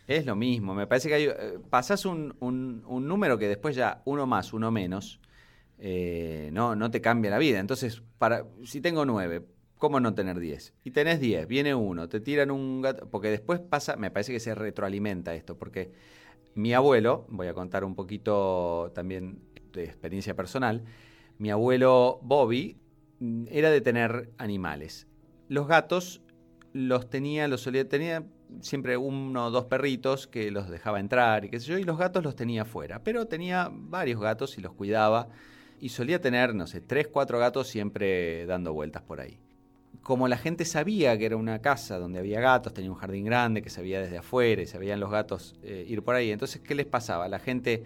Es lo mismo. Me parece que hay, eh, pasás un, número que después ya uno más, uno menos, eh, no, no te cambia la vida. Entonces, para, si tengo nueve, ¿cómo no tener diez? Y tenés diez, viene uno, te tiran un gato. Porque después pasa, me parece que se retroalimenta esto. Porque mi abuelo, voy a contar un poquito también de experiencia personal, mi abuelo Bobby mm, era de tener animales. Los gatos los tenía, los solía, tenía siempre uno o dos perritos que los dejaba entrar y qué sé yo, y los gatos los tenía afuera. Pero tenía varios gatos y los cuidaba. Y solía tener, no sé, tres, cuatro gatos siempre dando vueltas por ahí. Como la gente sabía que era una casa donde había gatos, tenía un jardín grande que se veía desde afuera y se veían los gatos eh, ir por ahí. Entonces, ¿qué les pasaba? La gente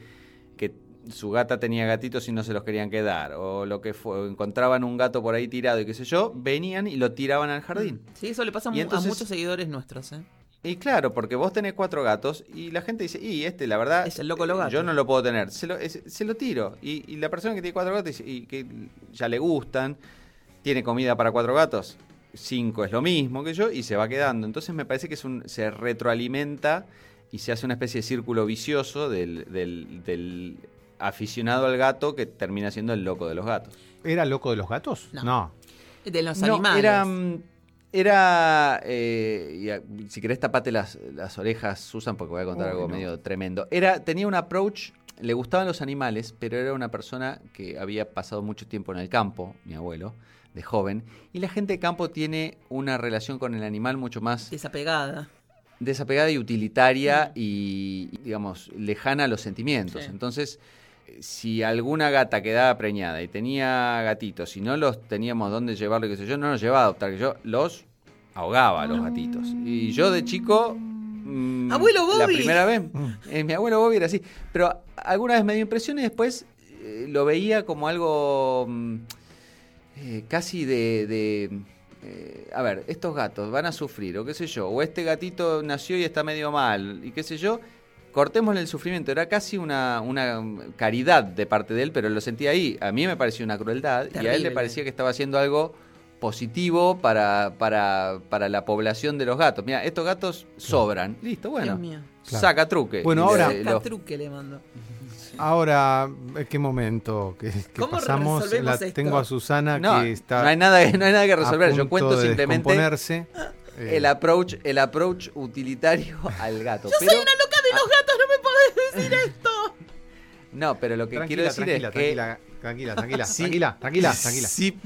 que su gata tenía gatitos y no se los querían quedar, o lo que fue, encontraban un gato por ahí tirado y qué sé yo, venían y lo tiraban al jardín. Sí, eso le pasa Y entonces- a muchos seguidores nuestros, ¿eh? Y claro, porque vos tenés cuatro gatos y la gente dice, y este, la verdad, Es el loco de los gatos". yo no lo puedo tener, se lo, es- se lo tiro. Y, y la persona que tiene cuatro gatos dice, y que ya le gustan, tiene comida para cuatro gatos, cinco es lo mismo que yo, y se va quedando. Entonces me parece que es un, se retroalimenta y se hace una especie de círculo vicioso del, del- del aficionado al gato que termina siendo el loco de los gatos. ¿Era loco de los gatos? No. De los No, animales. era. Mm, Era. eh, y a- si querés, tapate las, las orejas, Susan, porque voy a contar Uy, algo no. medio tremendo. Era, tenía un approach. Le gustaban los animales, pero era una persona que había pasado mucho tiempo en el campo, mi abuelo, de joven. Y la gente de campo tiene una relación con el animal mucho más Desapegada. desapegada y utilitaria y, digamos, lejana a los sentimientos. Sí. Entonces, si alguna gata quedaba preñada y tenía gatitos y no los teníamos dónde llevarlo, qué sé yo, no los llevaba a adoptar, que yo los ahogaba a los gatitos. Y yo de chico... mm, Abuelo La Bobby. primera vez, eh, mi abuelo Bobby era así. Pero alguna vez me dio impresión y después eh, lo veía como algo mm, eh, casi de... de, eh, a ver, estos gatos van a sufrir, o qué sé yo, o este gatito nació y está medio mal, y qué sé yo, cortémosle el sufrimiento. Era casi una, una caridad de parte de él, pero lo sentía ahí. A mí me pareció una crueldad, y a él le parecía que estaba haciendo algo positivo para, para, para la población de los gatos. Mira, estos gatos sobran. Listo, bueno. Claro. Saca truque. Bueno, ahora- le- Saca los- truque le mando. Ahora, ¿en qué momento que, que ¿Cómo pasamos? resolvemos La, esto? tengo a Susana no, que está no hay nada, no hay nada que resolver. Yo cuento de simplemente descomponerse. Eh, el approach, el approach utilitario al gato. Yo pero, soy una de los gatos, no me podés decir esto. No, pero lo que tranquila, quiero decir tranquila, es que tranquila, tranquila, tranquila, Sí. tranquila, tranquila, tranquila. sí,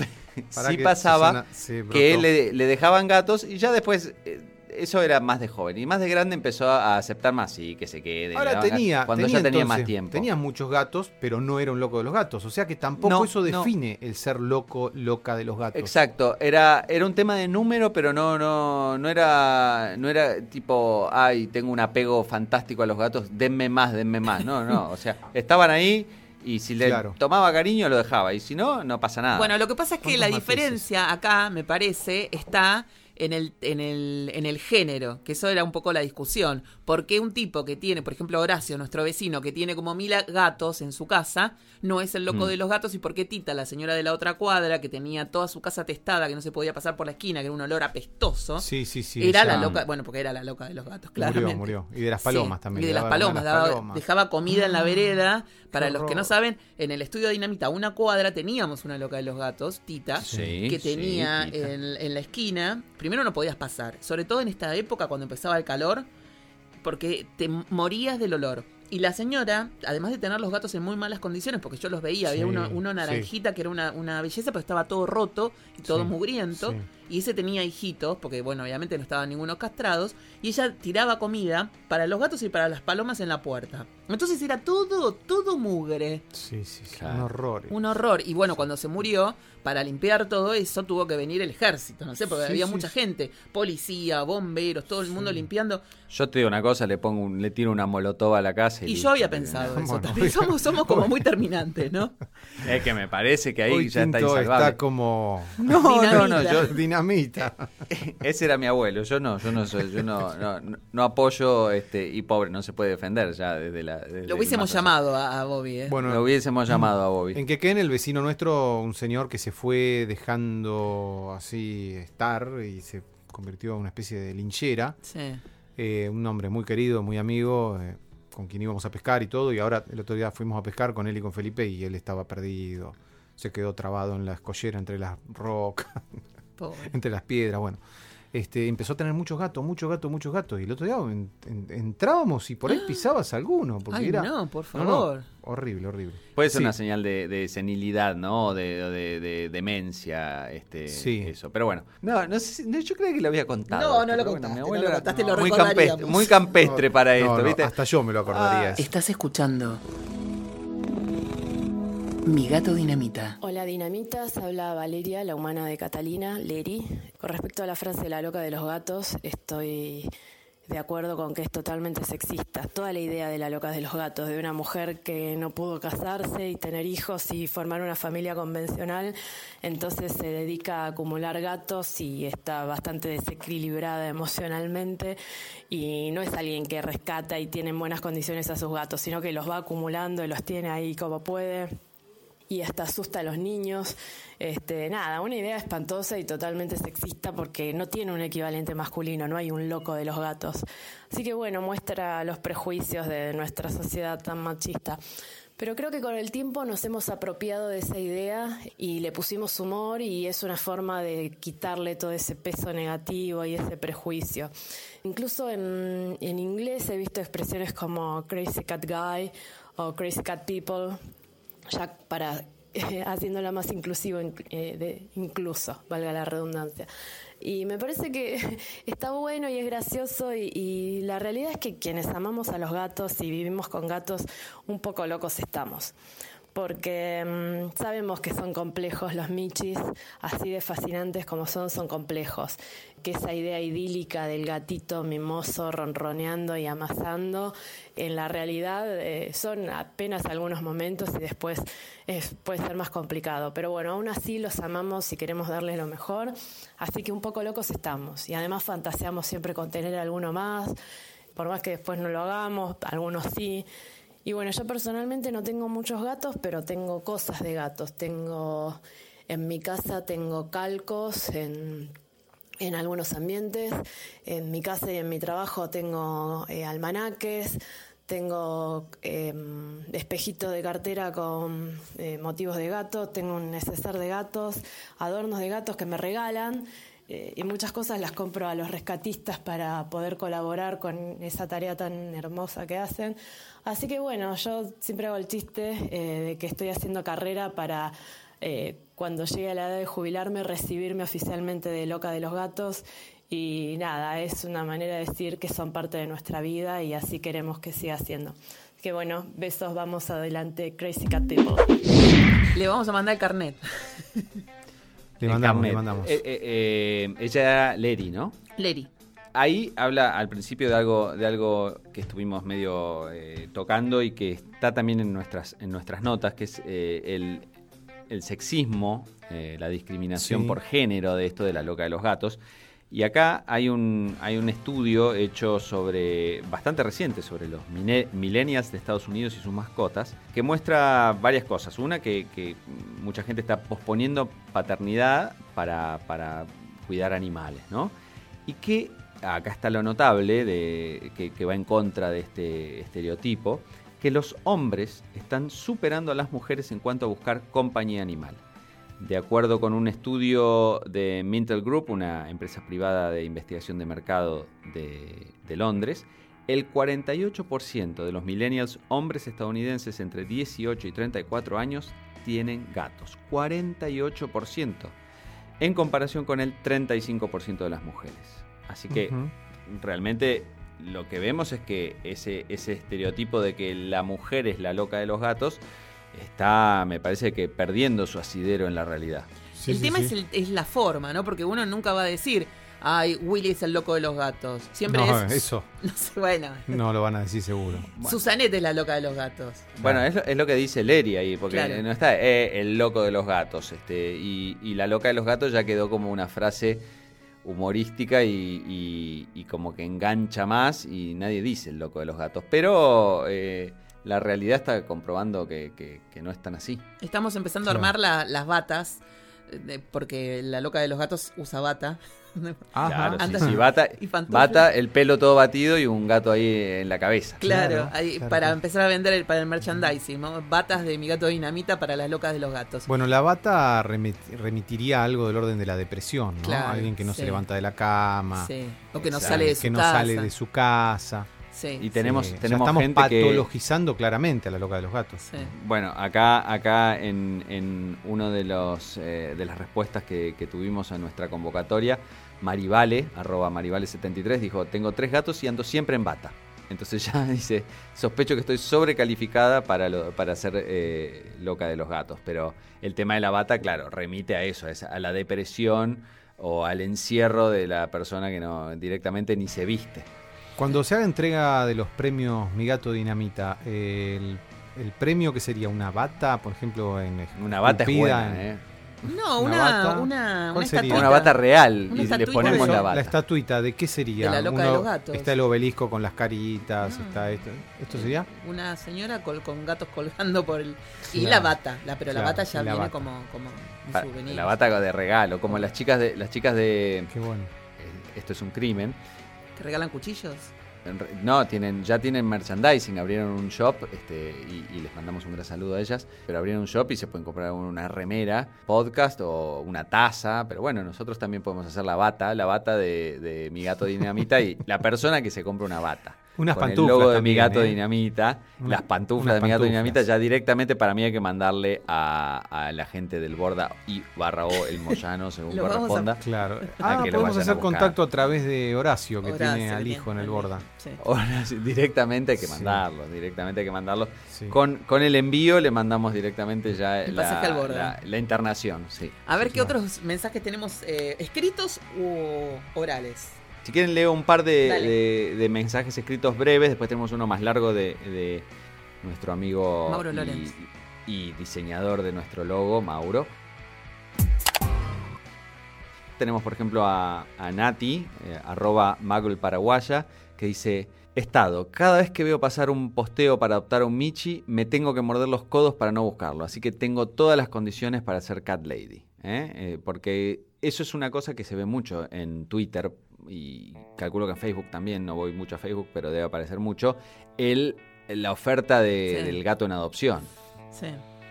Para sí que pasaba Susana que le, le dejaban gatos y ya después eh, eso era más de joven y más de grande empezó a aceptar más sí que se quede Ahora tenía, cuando tenía ya tenía entonces- más tiempo Tenía muchos gatos, pero no era un loco de los gatos. O sea que tampoco No, eso no. define el ser loco, loca de los gatos. Exacto, era, era un tema de número, pero no, no, no era, no era tipo, ay, tengo un apego fantástico a los gatos, denme más, denme más. No, no, o sea, estaban ahí y si le Claro. tomaba cariño lo dejaba y si no, no pasa nada. Bueno, lo que pasa es que ¿Cuántos la matices? diferencia acá, me parece, está en el, en, el, en el género, que eso era un poco la discusión. ¿Por qué un tipo que tiene, por ejemplo, Horacio, nuestro vecino, que tiene como mil gatos en su casa, no es el loco Mm. de los gatos? ¿Y por qué Tita, la señora de la otra cuadra, que tenía toda su casa testada, que no se podía pasar por la esquina, que era un olor apestoso? Sí, sí, sí. era la loca, bueno, porque era la loca de los gatos, claramente. Murió, murió. Y de las palomas Sí, también. Y de las palomas, las palomas. dejaba comida en la vereda. Para los que no saben, en el estudio de Dinamita, una cuadra, teníamos una loca de los gatos, Tita, Sí, que sí, tenía Tita. en, en la esquina. Primero no podías pasar, sobre todo en esta época cuando empezaba el calor, porque te morías del olor. Y la señora, además de tener los gatos en muy malas condiciones, porque yo los veía, había uno, uno naranjita que era una, una belleza, pero estaba todo roto y todo Sí, mugriento. Y ese tenía hijitos, porque bueno, obviamente no estaban ninguno castrados. Y ella tiraba comida para los gatos y para las palomas en la puerta. Entonces era todo, todo mugre. Sí, sí, sí. Claro. Un horror. Un horror. Y bueno, cuando se murió, para limpiar todo eso tuvo que venir el ejército, no sé, porque Sí, había sí, mucha sí. gente, policía, bomberos, todo el mundo limpiando. Yo te digo una cosa, le pongo un- le tiro una molotov a la casa y, yo había pensado eso también. Somos, somos como muy terminantes, ¿no? Es que me parece que ahí Hoy ya está insalvable. está como No, no, no, yo, dinamita. ese era mi abuelo, yo no, yo no soy, yo no, no, no- apoyo este y pobre, no se puede defender ya desde la desde Lo hubiésemos llamado a, a Bobby, ¿eh? Bueno, Lo hubiésemos llamado a Bobby. En Quequén, el vecino nuestro, un señor que se fue dejando así estar y se convirtió en una especie de linchera. Sí. Eh, un hombre muy querido, muy amigo, eh, con quien íbamos a pescar y todo. Y ahora el otro día fuimos a pescar con él y con Felipe y él estaba perdido. Se quedó trabado en la escollera entre las rocas, Pobre. entre las piedras. Bueno, este, empezó a tener muchos gatos, muchos gatos, muchos gatos. Y el otro día en- en- entrábamos y por ahí pisabas alguno. Porque Ay, era, no, por No, no, favor. horrible, horrible. Puede ser Sí. una señal de, de senilidad, ¿no? De, o de- de demencia, este, Sí. eso. Pero bueno, no, no sé, si- no, yo creo que lo había contado. No, no lo bueno, contaste, mi no abuelo lo era contaste, lo muy campestre, muy campestre para No, esto, no, ¿viste? Hasta yo me lo acordaría. Ah. Estás escuchando Mi gato dinamita. Hola dinamitas, habla Valeria, la humana de Catalina, Leri. Con respecto a la frase de la loca de los gatos, estoy de acuerdo con que es totalmente sexista. Toda la idea de la loca de los gatos, de una mujer que no pudo casarse y tener hijos y formar una familia convencional, entonces se dedica a acumular gatos y está bastante desequilibrada emocionalmente y no es alguien que rescata y tiene en buenas condiciones a sus gatos, sino que los va acumulando y los tiene ahí como puede y hasta asusta a los niños. Este, nada, una idea espantosa y totalmente sexista porque no tiene un equivalente masculino, no hay un loco de los gatos. Así que bueno, muestra los prejuicios de nuestra sociedad tan machista. Pero creo que con el tiempo nos hemos apropiado de esa idea y le pusimos humor y es una forma de quitarle todo ese peso negativo y ese prejuicio. Incluso en, en inglés he visto expresiones como crazy cat guy o crazy cat people, ya para eh, haciéndola más inclusivo, eh, de, incluso, valga la redundancia. Y me parece que está bueno y es gracioso y, y, la realidad es que quienes amamos a los gatos y vivimos con gatos, un poco locos estamos porque mm, sabemos que son complejos los michis, así de fascinantes como son, son complejos. Que esa idea idílica del gatito mimoso ronroneando y amasando, en la realidad eh, son apenas algunos momentos y después puede ser más complicado. Pero bueno, aún así los amamos y queremos darles lo mejor, así que un poco locos estamos. Y además fantaseamos siempre con tener alguno más, por más que después no lo hagamos, algunos sí. Y bueno, yo personalmente no tengo muchos gatos, pero tengo cosas de gatos. Tengo, en mi casa tengo calcos en, en algunos ambientes. En mi casa y en mi trabajo tengo eh, almanaques. Tengo eh, espejito de cartera con eh, motivos de gato, tengo un neceser de gatos, adornos de gatos que me regalan eh, y muchas cosas las compro a los rescatistas para poder colaborar con esa tarea tan hermosa que hacen. Así que bueno, yo siempre hago el chiste eh, de que estoy haciendo carrera para eh, cuando llegue a la edad de jubilarme recibirme oficialmente de loca de los gatos y nada, es una manera de decir que son parte de nuestra vida y así queremos que siga siendo. Que bueno, besos, vamos adelante, Crazy Cat People. Le vamos a mandar el carnet. Le mandamos, le mandamos. Eh, eh, eh, ella era Leri, ¿no? Leri. Ahí habla al principio de algo, de algo que estuvimos medio tocando y que está también en nuestras, en nuestras notas, que es el, el, sexismo, la discriminación Sí. por género de esto de la loca de los gatos. Y acá hay un, hay un estudio hecho sobre, bastante reciente, sobre los millennials de Estados Unidos y sus mascotas, que muestra varias cosas. Una, que, que mucha gente está posponiendo paternidad para, para cuidar animales, ¿no? Y que acá está lo notable, que va en contra de este estereotipo, que los hombres están superando a las mujeres en cuanto a buscar compañía animal. De acuerdo con un estudio de Mintel Group, una empresa privada de investigación de mercado de, de Londres, el 48% de los millennials hombres estadounidenses entre 18 y 34 años tienen gatos. 48%. En comparación con el 35% de las mujeres. Así que realmente lo que vemos es que ese, ese estereotipo de que la mujer es la loca de los gatos está, me parece que perdiendo su asidero en la realidad. Sí, el sí, tema sí. Es, el- es la forma, ¿no? Porque uno nunca va a decir, ay, Willy es el loco de los gatos. Siempre No, es. eso No sé, bueno. no lo van a decir seguro. Susanete es la loca de los gatos. Bueno, es lo, es lo que dice Leri ahí, porque Claro. no está eh, el loco de los gatos, este, y, y la loca de los gatos ya quedó como una frase humorística y, y- y como que engancha más y nadie dice el loco de los gatos. Pero eh, la realidad está comprobando que, que- que no es tan así. Estamos empezando a armar la- las batas, porque la loca de los gatos usa bata. Claro, sí, sí, bata, y bata, el pelo todo batido y un gato ahí en la cabeza. Claro, Claro, ahí, claro, para empezar a vender el, para el merchandising, ¿no? batas de mi gato dinamita para las locas de los gatos. Bueno, la bata remit- remitiría a algo del orden de la depresión, ¿no? Claro, Alguien que no sí. se levanta de la cama, Sí, o que no Exacto, sale de su que no casa. sale de su casa. Sí, Y tenemos, Sí, estamos gente que... patologizando claramente a la loca de los gatos. sí. Bueno, acá, acá en, en uno de los eh, de las respuestas que, que tuvimos a nuestra convocatoria, Marivale, arroba Marivale73, dijo, tengo tres gatos y ando siempre en bata. Entonces ya dice, sospecho que estoy sobrecalificada para, lo- para ser eh, loca de los gatos. Pero el tema de la bata, claro, remite a eso, a esa- a la depresión o al encierro de la persona que no directamente ni se viste. Cuando se haga entrega de los premios Mi Gato Dinamita, el, el premio que sería una bata, por ejemplo, en Una bata es buena, en- ¿eh? No, Una una, bata. una, ¿Cuál una sería? estatuita. Una bata real Una y le ponemos la La bata. estatuita, ¿de qué sería? De la loca de los gatos. Está el obelisco con las caritas, Ah. está esto. ¿Esto sería? Una señora col- con gatos colgando por el... Y Claro. la bata, la, pero la bata ya la viene bata. como, como un Pa- souvenir. La bata de regalo, como las chicas de las chicas de Qué bueno. eh, esto es un crimen. ¿Que regalan cuchillos? No, tienen, ya tienen merchandising, abrieron un shop este, y, les mandamos un gran saludo a ellas, pero abrieron un shop y se pueden comprar una remera, podcast o una taza, pero bueno, nosotros también podemos hacer la bata, la bata de mi gato dinamita y la persona que se compra una bata. Unas con pantuflas el logo de también, mi gato ¿eh? dinamita, Una- las pantuflas de mi gato pantuflas. dinamita, ya directamente para mí hay que mandarle a, a la gente del Borda y barra o el Moyano, según Lo vamos a- corresponda. Claro. A Ah, que podemos a hacer contacto a través de Horacio, que Horacio, tiene al hijo en el borda. Sí. Directamente hay que Sí. mandarlo, directamente hay que mandarlo. Sí. Con, con el envío le mandamos directamente ya El la, pasaje al borde. la- la internación, sí. A ver Sí, qué claro. otros mensajes tenemos eh, escritos o orales. Si quieren leo un par de, Dale. de- de mensajes escritos breves, después tenemos uno más largo de, de nuestro amigo Mauro y- Lorenz. y, diseñador de nuestro logo, Mauro. Tenemos, por ejemplo, a, a Nati, eh, arroba Magul Paraguaya, que dice, Estado, cada vez que veo pasar un posteo para adoptar a un Michi, me tengo que morder los codos para no buscarlo. Así que tengo todas las condiciones para ser Cat Lady. ¿eh? Eh, porque eso es una cosa que se ve mucho en Twitter y calculo que en Facebook también, no voy mucho a Facebook, pero debe aparecer mucho, el, la oferta de- Sí. del gato en adopción Sí.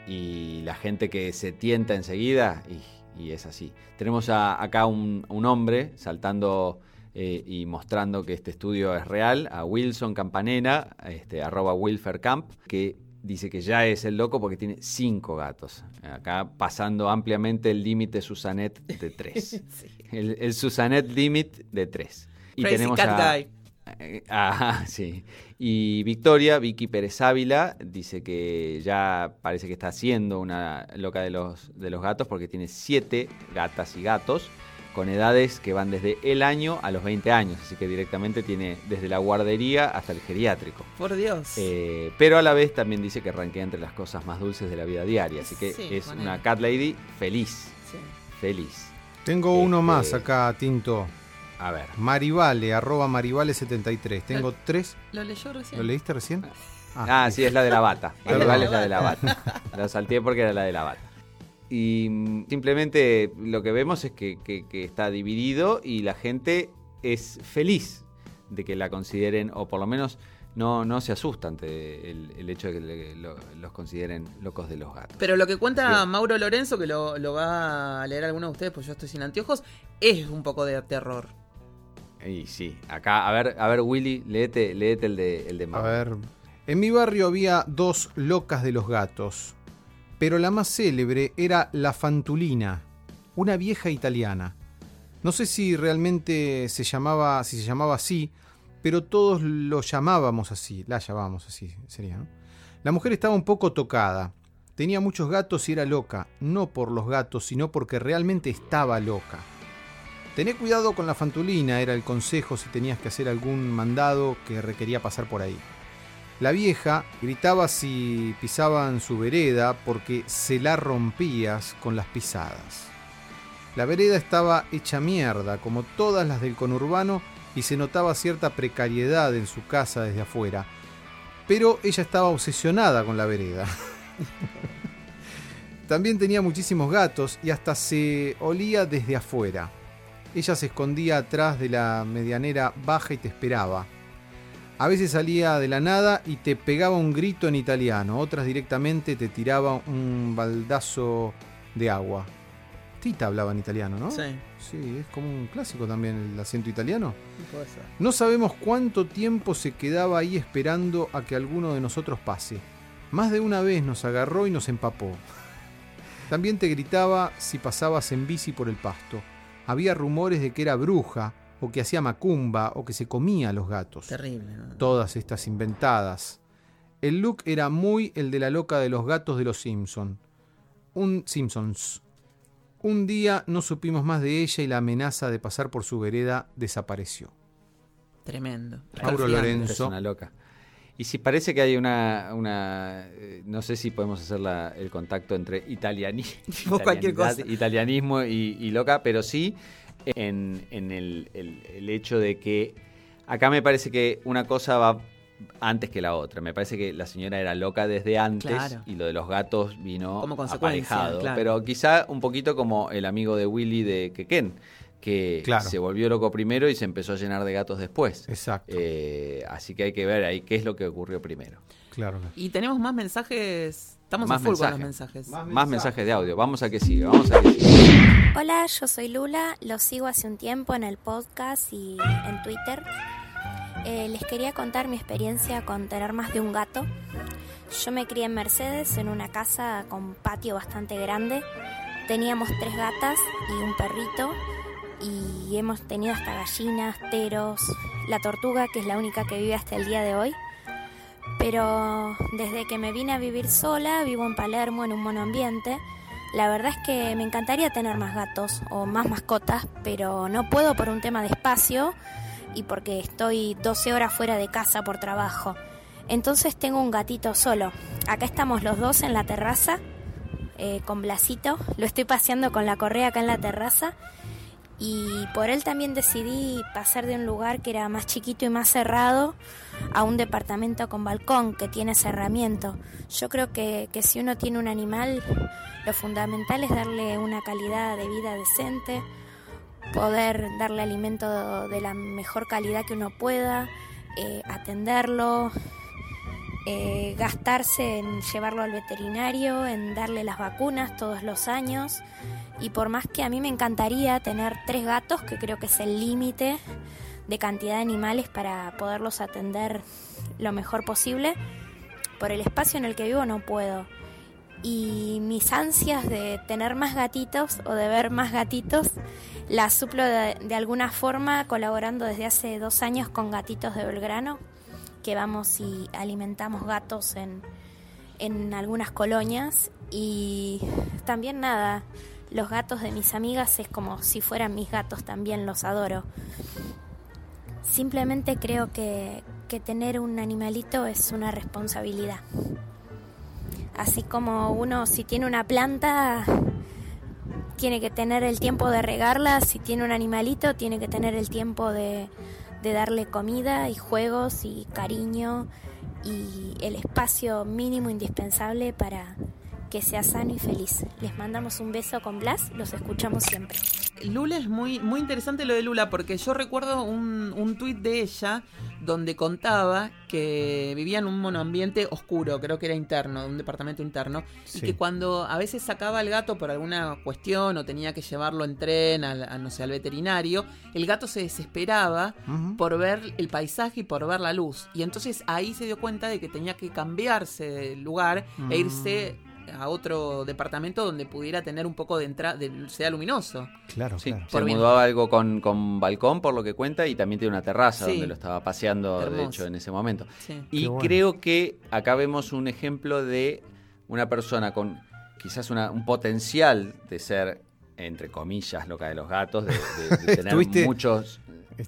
y la gente que se tienta enseguida y, y es así. Tenemos a- acá un, un hombre saltando eh, y mostrando que este estudio es real, a Wilson Campanera, este, arroba Wilfercamp, que dice que ya es el loco porque tiene cinco gatos. Acá pasando ampliamente el límite Susanet de tres. Sí. El, el Susanet Limit de tres. Y Crazy tenemos Cat a, eh, Ah, sí. Y Victoria, Vicky Pérez Ávila, dice que ya parece que está haciendo una loca de los, de los gatos porque tiene siete gatas y gatos con edades que van desde el año a los 20 años, así que directamente tiene desde la guardería hasta el geriátrico. Por Dios. Eh, pero a la vez también dice que ranquea entre las cosas más dulces de la vida diaria, así que Sí, es una cat lady feliz, Sí. feliz. Tengo uno Este- más acá, Tinto. A ver. Marivale, arroba Marivale73. Tengo tres. ¿Lo leyó recién? ¿Lo leíste recién? Ah, sí, es la de la bata. La es la de la bata. La salteé porque era la de la bata. Y mm, simplemente lo que vemos es que, que- que está dividido y la gente es feliz de que la consideren, o por lo menos no, no se asusta ante el, el hecho de que le- lo- los consideren locos de los gatos. Pero lo que cuenta Bien. Mauro Lorenzo, que lo, lo va a leer alguno de ustedes, pues yo estoy sin anteojos, es un poco de terror. Y sí, acá, a ver, a ver Willy, léete, léete el de, el de A Mauro. ver. En mi barrio había dos locas de los gatos, pero la más célebre era la Fantulina, una vieja italiana. No sé si realmente se llamaba, si se llamaba así, pero todos lo llamábamos así, la llamábamos así, sería. La mujer estaba un poco tocada. Tenía muchos gatos y era loca, no por los gatos, sino porque realmente estaba loca. Tené cuidado con la Fantulina, era el consejo si tenías que hacer algún mandado que requería pasar por ahí. La vieja gritaba si pisaban su vereda porque se la rompías con las pisadas. La vereda estaba hecha mierda, como todas las del conurbano, y se notaba cierta precariedad en su casa desde afuera. Pero ella estaba obsesionada con la vereda. También tenía muchísimos gatos y hasta se olía desde afuera. Ella se escondía atrás de la medianera baja y te esperaba. A veces salía de la nada y te pegaba un grito en italiano, otras directamente te tiraba un baldazo de agua. Tita hablaba en italiano, ¿no? Sí, Sí, es como un clásico también el acento italiano. puede ser. No sabemos cuánto tiempo se quedaba ahí esperando a que alguno de nosotros pase. Más de una vez nos agarró y nos empapó. También te gritaba si pasabas en bici por el pasto. Había rumores de que era bruja, o que hacía macumba, o que se comía a los gatos. Terrible. ¿no? Todas estas inventadas. El look era muy el de la loca de los gatos de los Simpson. Un Simpsons. Un día no supimos más de ella y la amenaza de pasar por su vereda desapareció. Tremendo. Mauro. Lorenzo. Es una loca. Y si parece que hay una, una eh, no sé si podemos hacer la- el contacto entre italiani, italianismo y, y loca, pero sí en, en el, el- el hecho de que acá me parece que una cosa va antes que la otra. Me parece que la señora era loca desde antes Claro. y lo de los gatos vino Como consecuencia, aparejado. claro. Pero quizá un poquito como el amigo de Willy de Quequén, que Claro. se volvió loco primero y se empezó a llenar de gatos después. Exacto. Eh, así que hay que ver ahí qué es lo que ocurrió primero. Claro. Y tenemos más mensajes. Estamos Más a full con los mensajes. Más mensajes de audio. Vamos a que siga. Vamos a que siga. Hola, yo soy Lula, los sigo hace un tiempo en el podcast y en Twitter. Eh, les quería contar mi experiencia con tener más de un gato. Yo me crié en Mercedes, en una casa con patio bastante grande. Teníamos tres gatas y un perrito y hemos tenido hasta gallinas, teros, la tortuga, que es la única que vive hasta el día de hoy. Pero desde que me vine a vivir sola, vivo en Palermo en un monoambiente. La verdad es que me encantaría tener más gatos o más mascotas, pero no puedo por un tema de espacio y porque estoy 12 horas fuera de casa por trabajo. Entonces tengo un gatito solo. Acá estamos los dos en la terraza eh, con Blasito. Lo estoy paseando con la correa acá en la terraza. Y por él también decidí pasar de un lugar que era más chiquito y más cerrado a un departamento con balcón que tiene cerramiento. Yo creo que, que si uno tiene un animal, lo fundamental es darle una calidad de vida decente, poder darle alimento de la mejor calidad que uno pueda, eh, atenderlo, eh, gastarse en llevarlo al veterinario, en darle las vacunas todos los años. Y por más que a mí me encantaría tener tres gatos, que creo que es el límite de cantidad de animales para poderlos atender lo mejor posible, por el espacio en el que vivo no puedo. Y mis ansias de tener más gatitos o de ver más gatitos las suplo de, alguna forma colaborando desde hace dos años con Gatitos de Belgrano, que vamos y alimentamos gatos en, en algunas colonias. Y también nada, los gatos de mis amigas es como si fueran mis gatos, también los adoro. Simplemente creo que, que tener un animalito es una responsabilidad. Así como uno si tiene una planta tiene que tener el tiempo de regarla, si tiene un animalito tiene que tener el tiempo de, de darle comida y juegos y cariño y el espacio mínimo indispensable para que sea sano y feliz. Les mandamos un beso con Blas, los escuchamos siempre. Lula es muy, muy interesante lo de Lula porque yo recuerdo un, un tuit de ella donde contaba que vivía en un monoambiente oscuro, creo que era interno, un departamento interno, y que cuando a veces sacaba al gato por alguna cuestión o tenía que llevarlo en tren al, a, no sé, al veterinario, el gato se desesperaba por ver el paisaje y por ver la luz. Y entonces ahí se dio cuenta de que tenía que cambiarse de lugar e irse a otro departamento donde pudiera tener un poco de entrada, sea luminoso. Claro, Sí, claro. se Por mudó a algo con, con balcón, por lo que cuenta, y también tiene una terraza Sí. donde lo estaba paseando, de hecho, en ese momento. Sí. Y bueno. creo que acá vemos un ejemplo de una persona con quizás una- un potencial de ser, entre comillas, loca de los gatos, de, de- de tener Estuviste- muchos...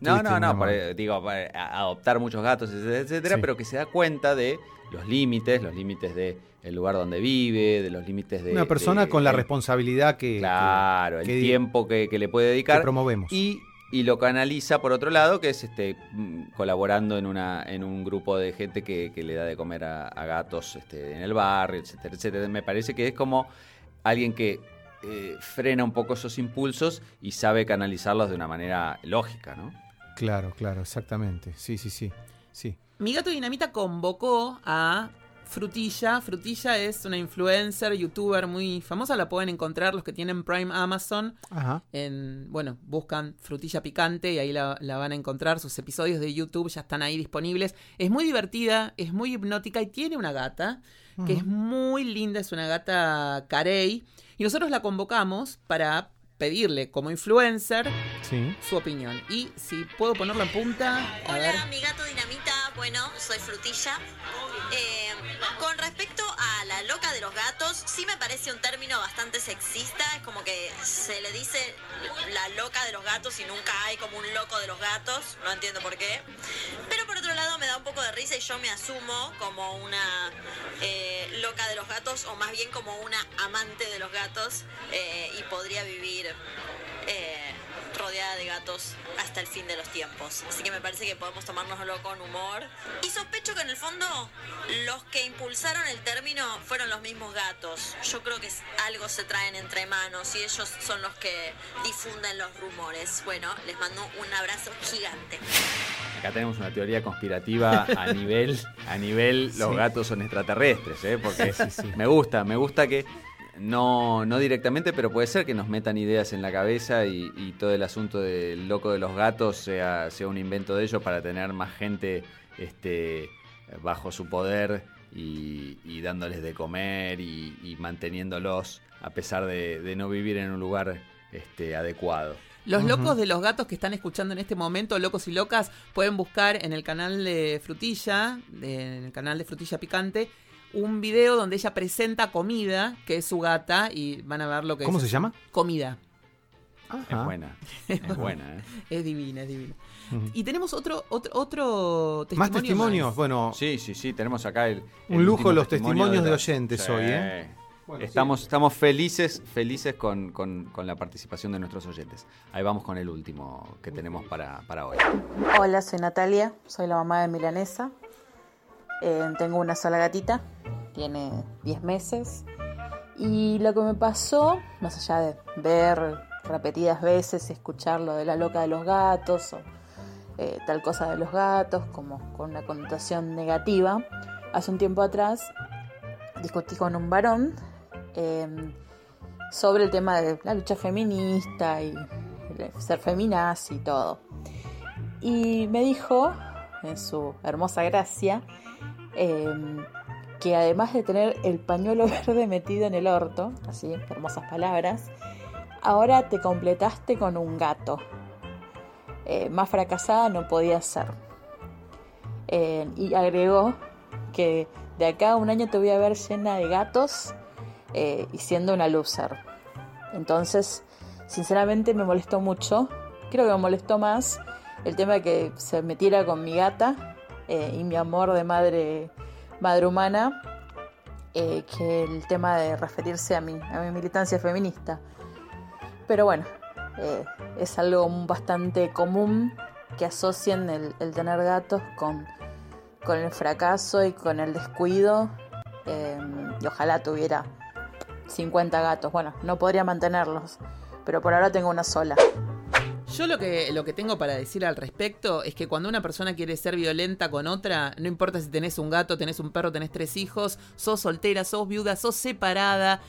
No, no, no, por- digo, para a- adoptar muchos gatos, etcétera, etcétera, Sí. pero que se da cuenta de los límites, los límites de el lugar donde vive, de los límites de... Una persona de- con la el- responsabilidad que, Claro, el que- tiempo que, que le puede que dedicar. promovemos. Y, y lo canaliza por otro lado, que es este mm, colaborando en una en un grupo de gente que, que le da de comer a, a gatos este, en el barrio, etcétera, etcétera. Me parece que es como alguien que eh, frena un poco esos impulsos y sabe canalizarlos de una manera lógica, ¿no? Claro, claro, exactamente. Sí, sí, sí. Sí. Mi gato Dinamita convocó a Frutilla. Frutilla es una influencer, youtuber muy famosa. La pueden encontrar los que tienen Prime Amazon. Ajá. En, bueno, buscan Frutilla Picante y ahí la, la van a encontrar. Sus episodios de YouTube ya están ahí disponibles. Es muy divertida, es muy hipnótica y tiene una gata que es muy linda. Es una gata carey. Y nosotros la convocamos para pedirle como influencer Sí. su opinión. Y si puedo ponerla en punta, a ver. Hola, mi gato Dinamita. Bueno, soy frutilla. Eh, con respecto a la loca de los gatos, sí me parece un término bastante sexista, es como que se le dice la loca de los gatos y nunca hay como un loco de los gatos, no entiendo por qué. Pero por otro lado me da un poco de risa y yo me asumo como una eh, loca de los gatos o más bien como una amante de los gatos eh, y podría vivir rodeada de gatos hasta el fin de los tiempos. Así que me parece que podemos tomárnoslo con humor. Y sospecho que en el fondo los que impulsaron el término fueron los mismos gatos. Yo creo que algo se traen entre manos y ellos son los que difunden los rumores. Bueno, les mando un abrazo gigante. Acá tenemos una teoría conspirativa a nivel, a nivel los Sí. gatos son extraterrestres, ¿eh? porque Sí, sí. me gusta, me gusta que no, no directamente, pero puede ser que nos metan ideas en la cabeza y, y todo el asunto del loco de los gatos sea, sea un invento de ellos para tener más gente este, bajo su poder y, y dándoles de comer y, y manteniéndolos a pesar de, de no vivir en un lugar este, adecuado. Los locos de los gatos que están escuchando en este momento, locos y locas, pueden buscar en el canal de Frutilla, de- en el canal de Frutilla Picante, un video donde ella presenta comida, que es su gata, y van a ver lo que ¿Cómo es. se llama? Comida. Es buena, es buena. ¿eh? Es divina, es divina. Y tenemos otro, otro, otro testimonio. Más testimonios. más. Bueno, Sí, sí, sí, tenemos acá el... Un el lujo los testimonio testimonios de la- oyentes hoy, ¿eh? Bueno, estamos, estamos felices, felices con, con- con la participación de nuestros oyentes. Ahí vamos con el último que tenemos para, para hoy. Hola, soy Natalia, soy la mamá de Milanesa. Eh, tengo una sola gatita, tiene 10 meses. Y lo que me pasó, más allá de ver repetidas veces, escuchar lo de la loca de los gatos o eh, tal cosa de los gatos, como con una connotación negativa, hace un tiempo atrás discutí con un varón eh, sobre el tema de la lucha feminista y ser feminazi y todo. Y me dijo, en su hermosa gracia, eh, que además de tener el pañuelo verde metido en el orto, así, hermosas palabras, ahora te completaste con un gato. Eh, más fracasada no podía ser. Eh, y agregó que de acá a un año te voy a ver llena de gatos eh, y siendo una loser. Entonces, sinceramente me molestó mucho. Creo que me molestó más el tema que se metiera con mi gata eh, y mi amor de madre, madre humana eh, que el tema de referirse a mi, a mi militancia feminista. Pero bueno, eh, es algo bastante común que asocien el, el tener gatos con, con el fracaso y con el descuido. y ojalá tuviera 50 gatos. Bueno, no podría mantenerlos, pero por ahora tengo una sola. Yo lo que, lo que tengo para decir al respecto es que cuando una persona quiere ser violenta con otra, no importa si tenés un gato, tenés un perro, tenés tres hijos, sos soltera, sos viuda, sos separada,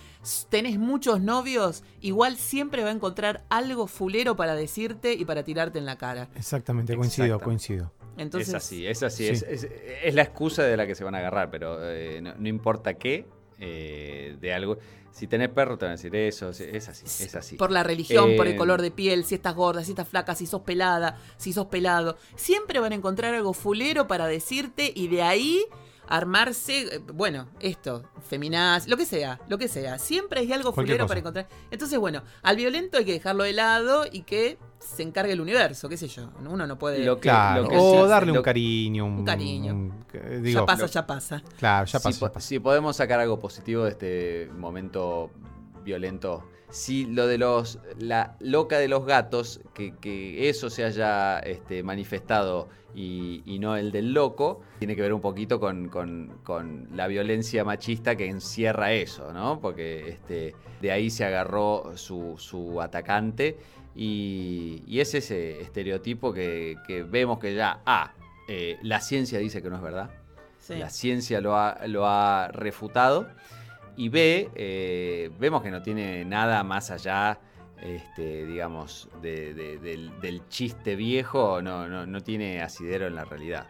tenés muchos novios, igual siempre va a encontrar algo fulero para decirte y para tirarte en la cara. exactamente, coincido, coincido. Entonces, es así, es así. Sí. Es, es- es la excusa de la que se van a agarrar, pero eh, no, no importa qué, eh, de algo. Si tenés perro, te van a decir eso. Es así, es así. Por la religión, por el Eh, color de piel, si estás gorda, si estás flaca, si sos pelada, si sos pelado. Siempre van a encontrar algo fulero para decirte y de ahí armarse, eh, bueno, esto, feminaz, lo que sea, lo que sea. Siempre hay algo fulero cosa. para encontrar. Entonces, bueno, al violento hay que dejarlo de lado y que se encargue el universo, qué sé yo. Uno no puede... Lo que- Claro, lo que o darle lo- un cariño. Un, Un cariño. un- ya pasa, lo- ya pasa. Claro, ya si, pasó. si podemos sacar algo positivo de este momento violento, si lo de los la loca de los gatos, que, que eso se haya este, manifestado y, y no el del loco, tiene que ver un poquito con, con- con la violencia machista que encierra eso, ¿no? Porque este, de ahí se agarró su, su atacante y, y es ese estereotipo que, que vemos que ya, ah, eh, la ciencia dice que no es verdad. Sí. La ciencia lo ha, lo ha refutado. Y B, eh, vemos que no tiene nada más allá, este, digamos, de- de- del, del chiste viejo, no, no, no tiene asidero en la realidad.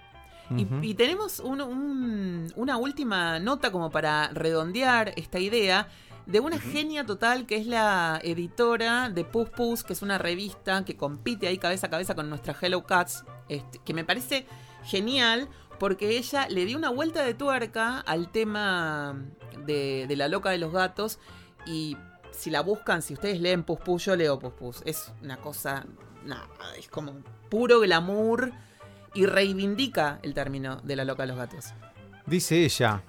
Y, tenemos un- un- una última nota como para redondear esta idea de una genia total que es la editora de Puss Puss, que es una revista que compite ahí cabeza a cabeza con nuestra Hello Cats, este, que me parece genial porque ella le dio una vuelta de tuerca al tema de, de la loca de los gatos y si la buscan, si ustedes leen Pus Pus, yo leo Pus Pus. Es una cosa, nada, es como puro glamour y reivindica el término de la loca de los gatos. Dice ella,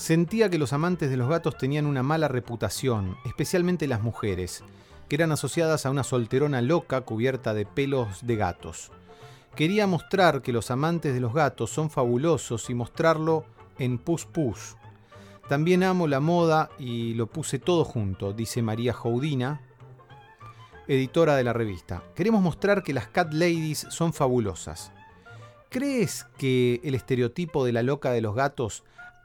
sentía que los amantes de los gatos tenían una mala reputación, especialmente las mujeres, que eran asociadas a una solterona loca cubierta de pelos de gatos. Quería mostrar que los amantes de los gatos son fabulosos y mostrarlo en Pus Pus. También amo la moda y lo puse todo junto, dice María Joudina, editora de la revista. Queremos mostrar que las cat ladies son fabulosas. ¿Crees que el estereotipo de la loca de los gatos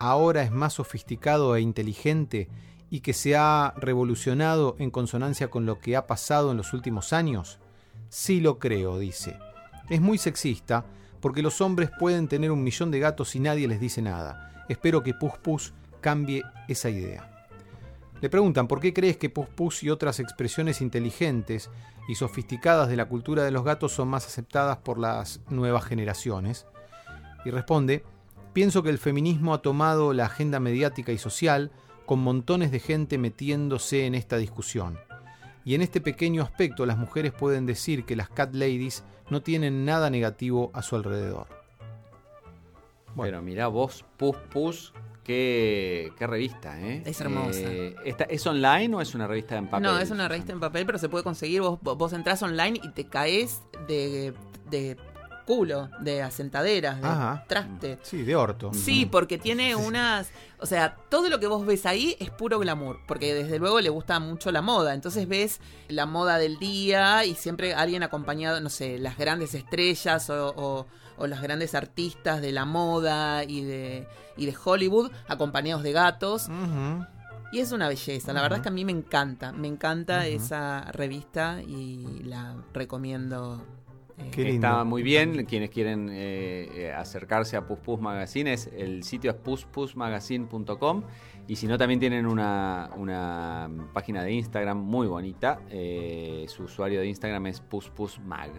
ahora es más sofisticado e inteligente y que se ha revolucionado en consonancia con lo que ha pasado en los últimos años? Sí lo creo, dice. Es muy sexista porque los hombres pueden tener un millón de gatos y nadie les dice nada. Espero que Pus Pus cambie esa idea. Le preguntan por qué crees que Pus Pus y otras expresiones inteligentes y sofisticadas de la cultura de los gatos son más aceptadas por las nuevas generaciones. Y responde, pienso que el feminismo ha tomado la agenda mediática y social con montones de gente metiéndose en esta discusión. Y en este pequeño aspecto las mujeres pueden decir que las cat ladies no tienen nada negativo a su alrededor. Bueno, mirá vos, Pus Pus, qué, qué revista, ¿eh? Es hermosa. Eh, esta- ¿Es online o es una revista en papel? No, es una revista en papel, pero se puede conseguir. Vos, vos vos entrás online y te caes de, de culo, de asentaderas, de Ajá. traste. Sí, de orto. Sí, porque tiene unas. O sea, todo lo que vos ves ahí es puro glamour. Porque desde luego le gusta mucho la moda. Entonces ves la moda del día y siempre alguien acompañado, no sé, las grandes estrellas o, o- o los grandes artistas de la moda y de, y de Hollywood acompañados de gatos. Y es una belleza. La verdad es que a mí me encanta. Me encanta esa revista y la recomiendo. Eh, lindo. Está muy bien. Quienes quieren eh, eh, acercarse a Pus Pus Magazine, es, el sitio es puspusmagazine.com. Y si no, también tienen una, una página de Instagram muy bonita. Eh, su usuario de Instagram es puspusmag.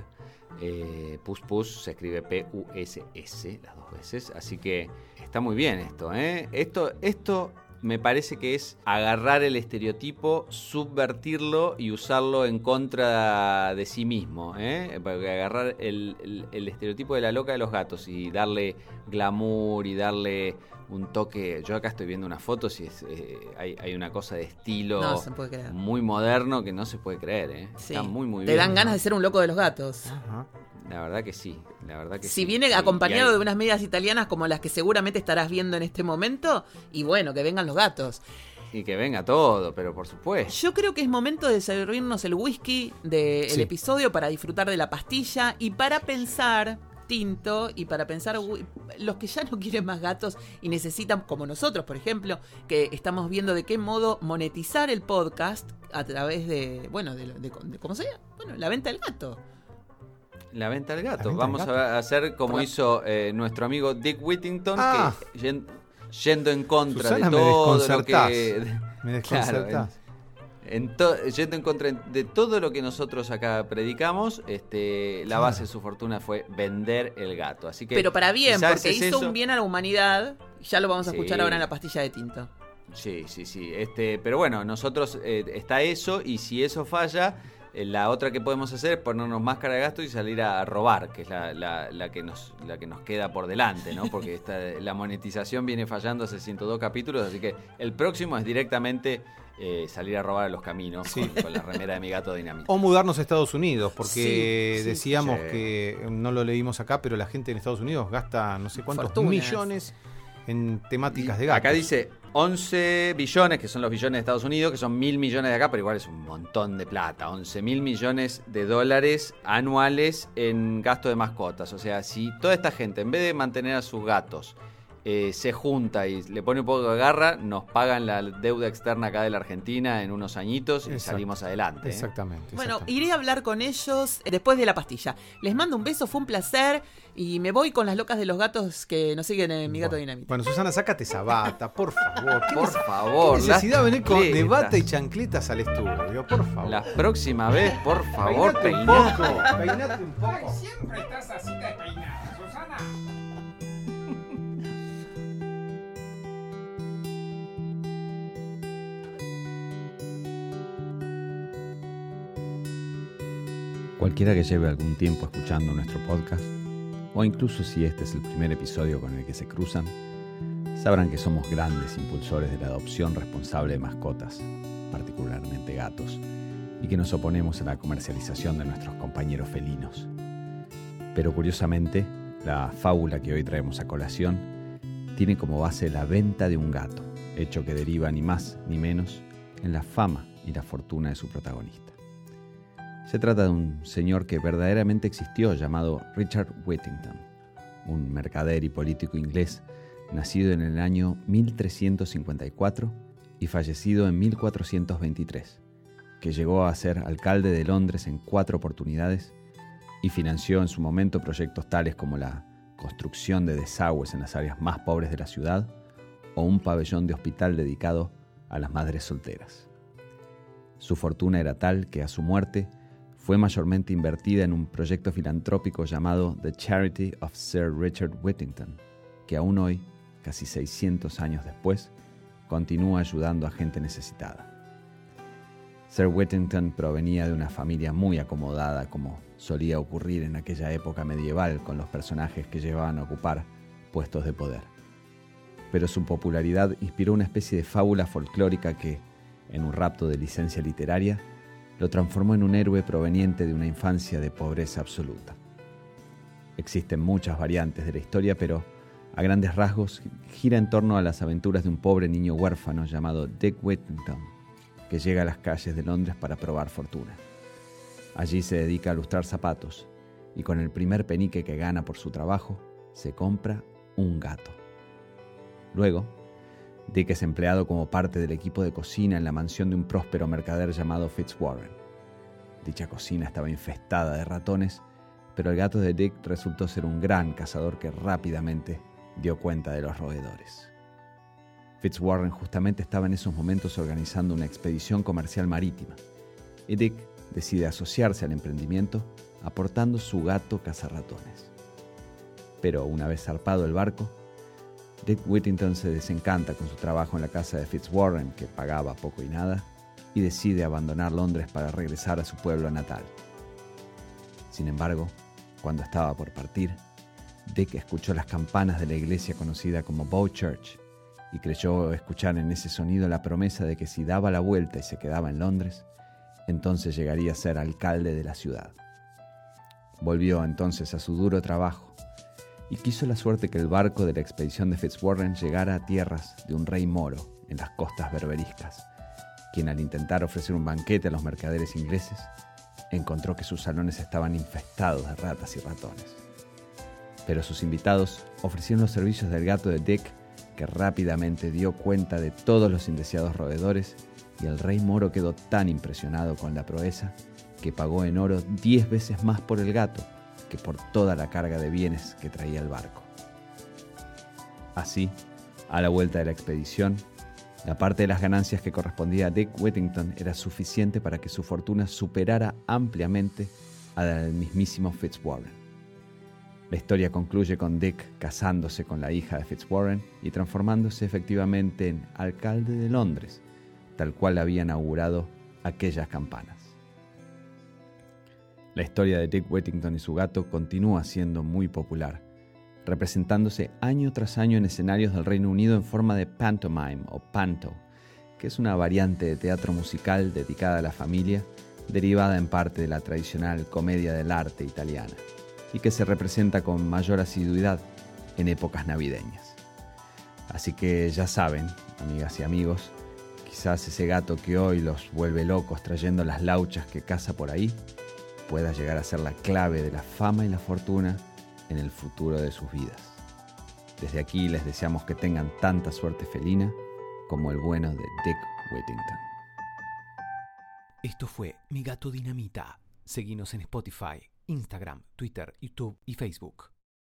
Eh, Puspus se escribe P-U-S-S las dos veces. Así que está muy bien esto. ¿eh? Esto, esto me parece que es agarrar el estereotipo, subvertirlo y usarlo en contra de sí mismo. ¿eh? Porque agarrar el, el- el estereotipo de la loca de los gatos y darle glamour y darle un toque. Yo acá estoy viendo unas fotos y es, eh, hay, hay una cosa de estilo No se puede creer. muy moderno que no se puede creer. ¿eh? Sí. Está muy, muy Te bien. dan ganas de ser un loco de los gatos. Ajá. La verdad que sí. La verdad que Si sí. viene Sí, acompañado hay- de unas medias italianas como las que seguramente estarás viendo en este momento, y bueno, que vengan los gatos. Y que venga todo, pero por supuesto. Yo creo que es momento de servirnos el whisky del Sí. episodio para disfrutar de la pastilla y para pensar tinto y para pensar los que ya no quieren más gatos y necesitan, como nosotros, por ejemplo, que estamos viendo de qué modo monetizar el podcast a través de, bueno, de, de- de- ¿cómo sea? Bueno, la venta del gato. La venta del gato. venta del Vamos gato. a hacer como hizo eh, nuestro amigo Dick Whittington, Ah. que yendo en contra Susana, de me todo lo que. Me Claro, desconcertás. en to- yendo en contra de todo lo que nosotros acá predicamos, este, la base de su fortuna fue vender el gato. Así que Pero para bien, porque es hizo eso. un bien a la humanidad. Ya lo vamos a Sí. escuchar ahora en la pastilla de tinto. Sí, sí, sí. Este, pero bueno, nosotros eh, está eso y si eso falla, la otra que podemos hacer es ponernos máscara de gasto y salir a robar, que es la, la- la que nos la que nos queda por delante, ¿no? Porque esta, la monetización viene fallando hace 102 capítulos, así que el próximo es directamente eh, salir a robar a los caminos Sí. con, con la remera de mi gato dinamita. O mudarnos a Estados Unidos, porque Sí, sí, decíamos que no lo leímos acá, pero la gente en Estados Unidos gasta no sé cuántos Fortunas. millones en temáticas de gatos. Acá dice 11 billones, que son los billones de Estados Unidos, que son mil millones de acá, pero igual es un montón de plata. 11 mil millones de dólares anuales en gasto de mascotas. O sea, si toda esta gente, en vez de mantener a sus gatos, eh, se junta y le pone un poco de garra, nos pagan la deuda externa acá de la Argentina en unos añitos y Exacto. salimos adelante. ¿eh? Exactamente. Bueno, iré a hablar con ellos después de la pastilla. Les mando un beso, fue un placer. Y me voy con las locas de los gatos que nos siguen en Mi Gato Bueno. Dinamita. Bueno, Susana, sácate esa bata, por favor. ¿Qué Por favor, qué necesidad de venir con de chancletas. bata y chancletas al estudio? Por favor. La próxima vez, por favor, Peinate un peinate. poco. Peinate un poco. Siempre estás así despeinada, Susana. Cualquiera que lleve algún tiempo escuchando nuestro podcast, o incluso si este es el primer episodio con el que se cruzan, sabrán que somos grandes impulsores de la adopción responsable de mascotas, particularmente gatos, y que nos oponemos a la comercialización de nuestros compañeros felinos. Pero curiosamente, la fábula que hoy traemos a colación tiene como base la venta de un gato, hecho que deriva ni más ni menos en la fama y la fortuna de su protagonista. Se trata de un señor que verdaderamente existió llamado Richard Whittington, un mercader y político inglés nacido en el año 1354 y fallecido en 1423, que llegó a ser alcalde de Londres en cuatro oportunidades y financió en su momento proyectos tales como la construcción de desagües en las áreas más pobres de la ciudad o un pabellón de hospital dedicado a las madres solteras. Su fortuna era tal que a su muerte fue mayormente invertida en un proyecto filantrópico llamado The Charity of Sir Richard Whittington, que aún hoy, casi 600 años después, continúa ayudando a gente necesitada. Sir Whittington provenía de una familia muy acomodada, como solía ocurrir en aquella época medieval con los personajes que llevaban a ocupar puestos de poder. Pero su popularidad inspiró una especie de fábula folclórica que, en un rapto de licencia literaria, lo transformó en un héroe proveniente de una infancia de pobreza absoluta. Existen muchas variantes de la historia, pero a grandes rasgos gira en torno a las aventuras de un pobre niño huérfano llamado Dick Whittington, que llega a las calles de Londres para probar fortuna. Allí se dedica a lustrar zapatos y con el primer penique que gana por su trabajo, se compra un gato. Luego, Dick es empleado como parte del equipo de cocina en la mansión de un próspero mercader llamado Fitzwarren. Dicha cocina estaba infestada de ratones, pero el gato de Dick resultó ser un gran cazador que rápidamente dio cuenta de los roedores. Fitzwarren justamente estaba en esos momentos organizando una expedición comercial marítima, y Dick decide asociarse al emprendimiento aportando su gato cazarratones. Pero una vez zarpado el barco, Dick Whittington se desencanta con su trabajo en la casa de Fitzwarren, que pagaba poco y nada, y decide abandonar Londres para regresar a su pueblo natal. Sin embargo, cuando estaba por partir, Dick escuchó las campanas de la iglesia conocida como Bow Church y creyó escuchar en ese sonido la promesa de que si daba la vuelta y se quedaba en Londres, entonces llegaría a ser alcalde de la ciudad. Volvió entonces a su duro trabajo y quiso la suerte que el barco de la expedición de Fitzwarren llegara a tierras de un rey moro en las costas berberiscas, quien al intentar ofrecer un banquete a los mercaderes ingleses, encontró que sus salones estaban infestados de ratas y ratones. Pero sus invitados ofrecieron los servicios del gato de Dick, que rápidamente dio cuenta de todos los indeseados roedores, y el rey moro quedó tan impresionado con la proeza que pagó en oro diez veces más por el gato que por toda la carga de bienes que traía el barco. Así, a la vuelta de la expedición, la parte de las ganancias que correspondía a Dick Whittington era suficiente para que su fortuna superara ampliamente a la del mismísimo Fitzwarren. La historia concluye con Dick casándose con la hija de Fitzwarren y transformándose efectivamente en alcalde de Londres, tal cual habían augurado aquellas campanas. La historia de Dick Whittington y su gato continúa siendo muy popular, representándose año tras año en escenarios del Reino Unido en forma de pantomime o panto, que es una variante de teatro musical dedicada a la familia, derivada en parte de la tradicional comedia del arte italiana, y que se representa con mayor asiduidad en épocas navideñas. Así que ya saben, amigas y amigos, quizás ese gato que hoy los vuelve locos trayendo las lauchas que caza por ahí, pueda llegar a ser la clave de la fama y la fortuna en el futuro de sus vidas. Desde aquí les deseamos que tengan tanta suerte felina como el bueno de Dick Whittington. Esto fue Mi Gato Dinamita. Seguimos en Spotify, Instagram, Twitter, YouTube y Facebook.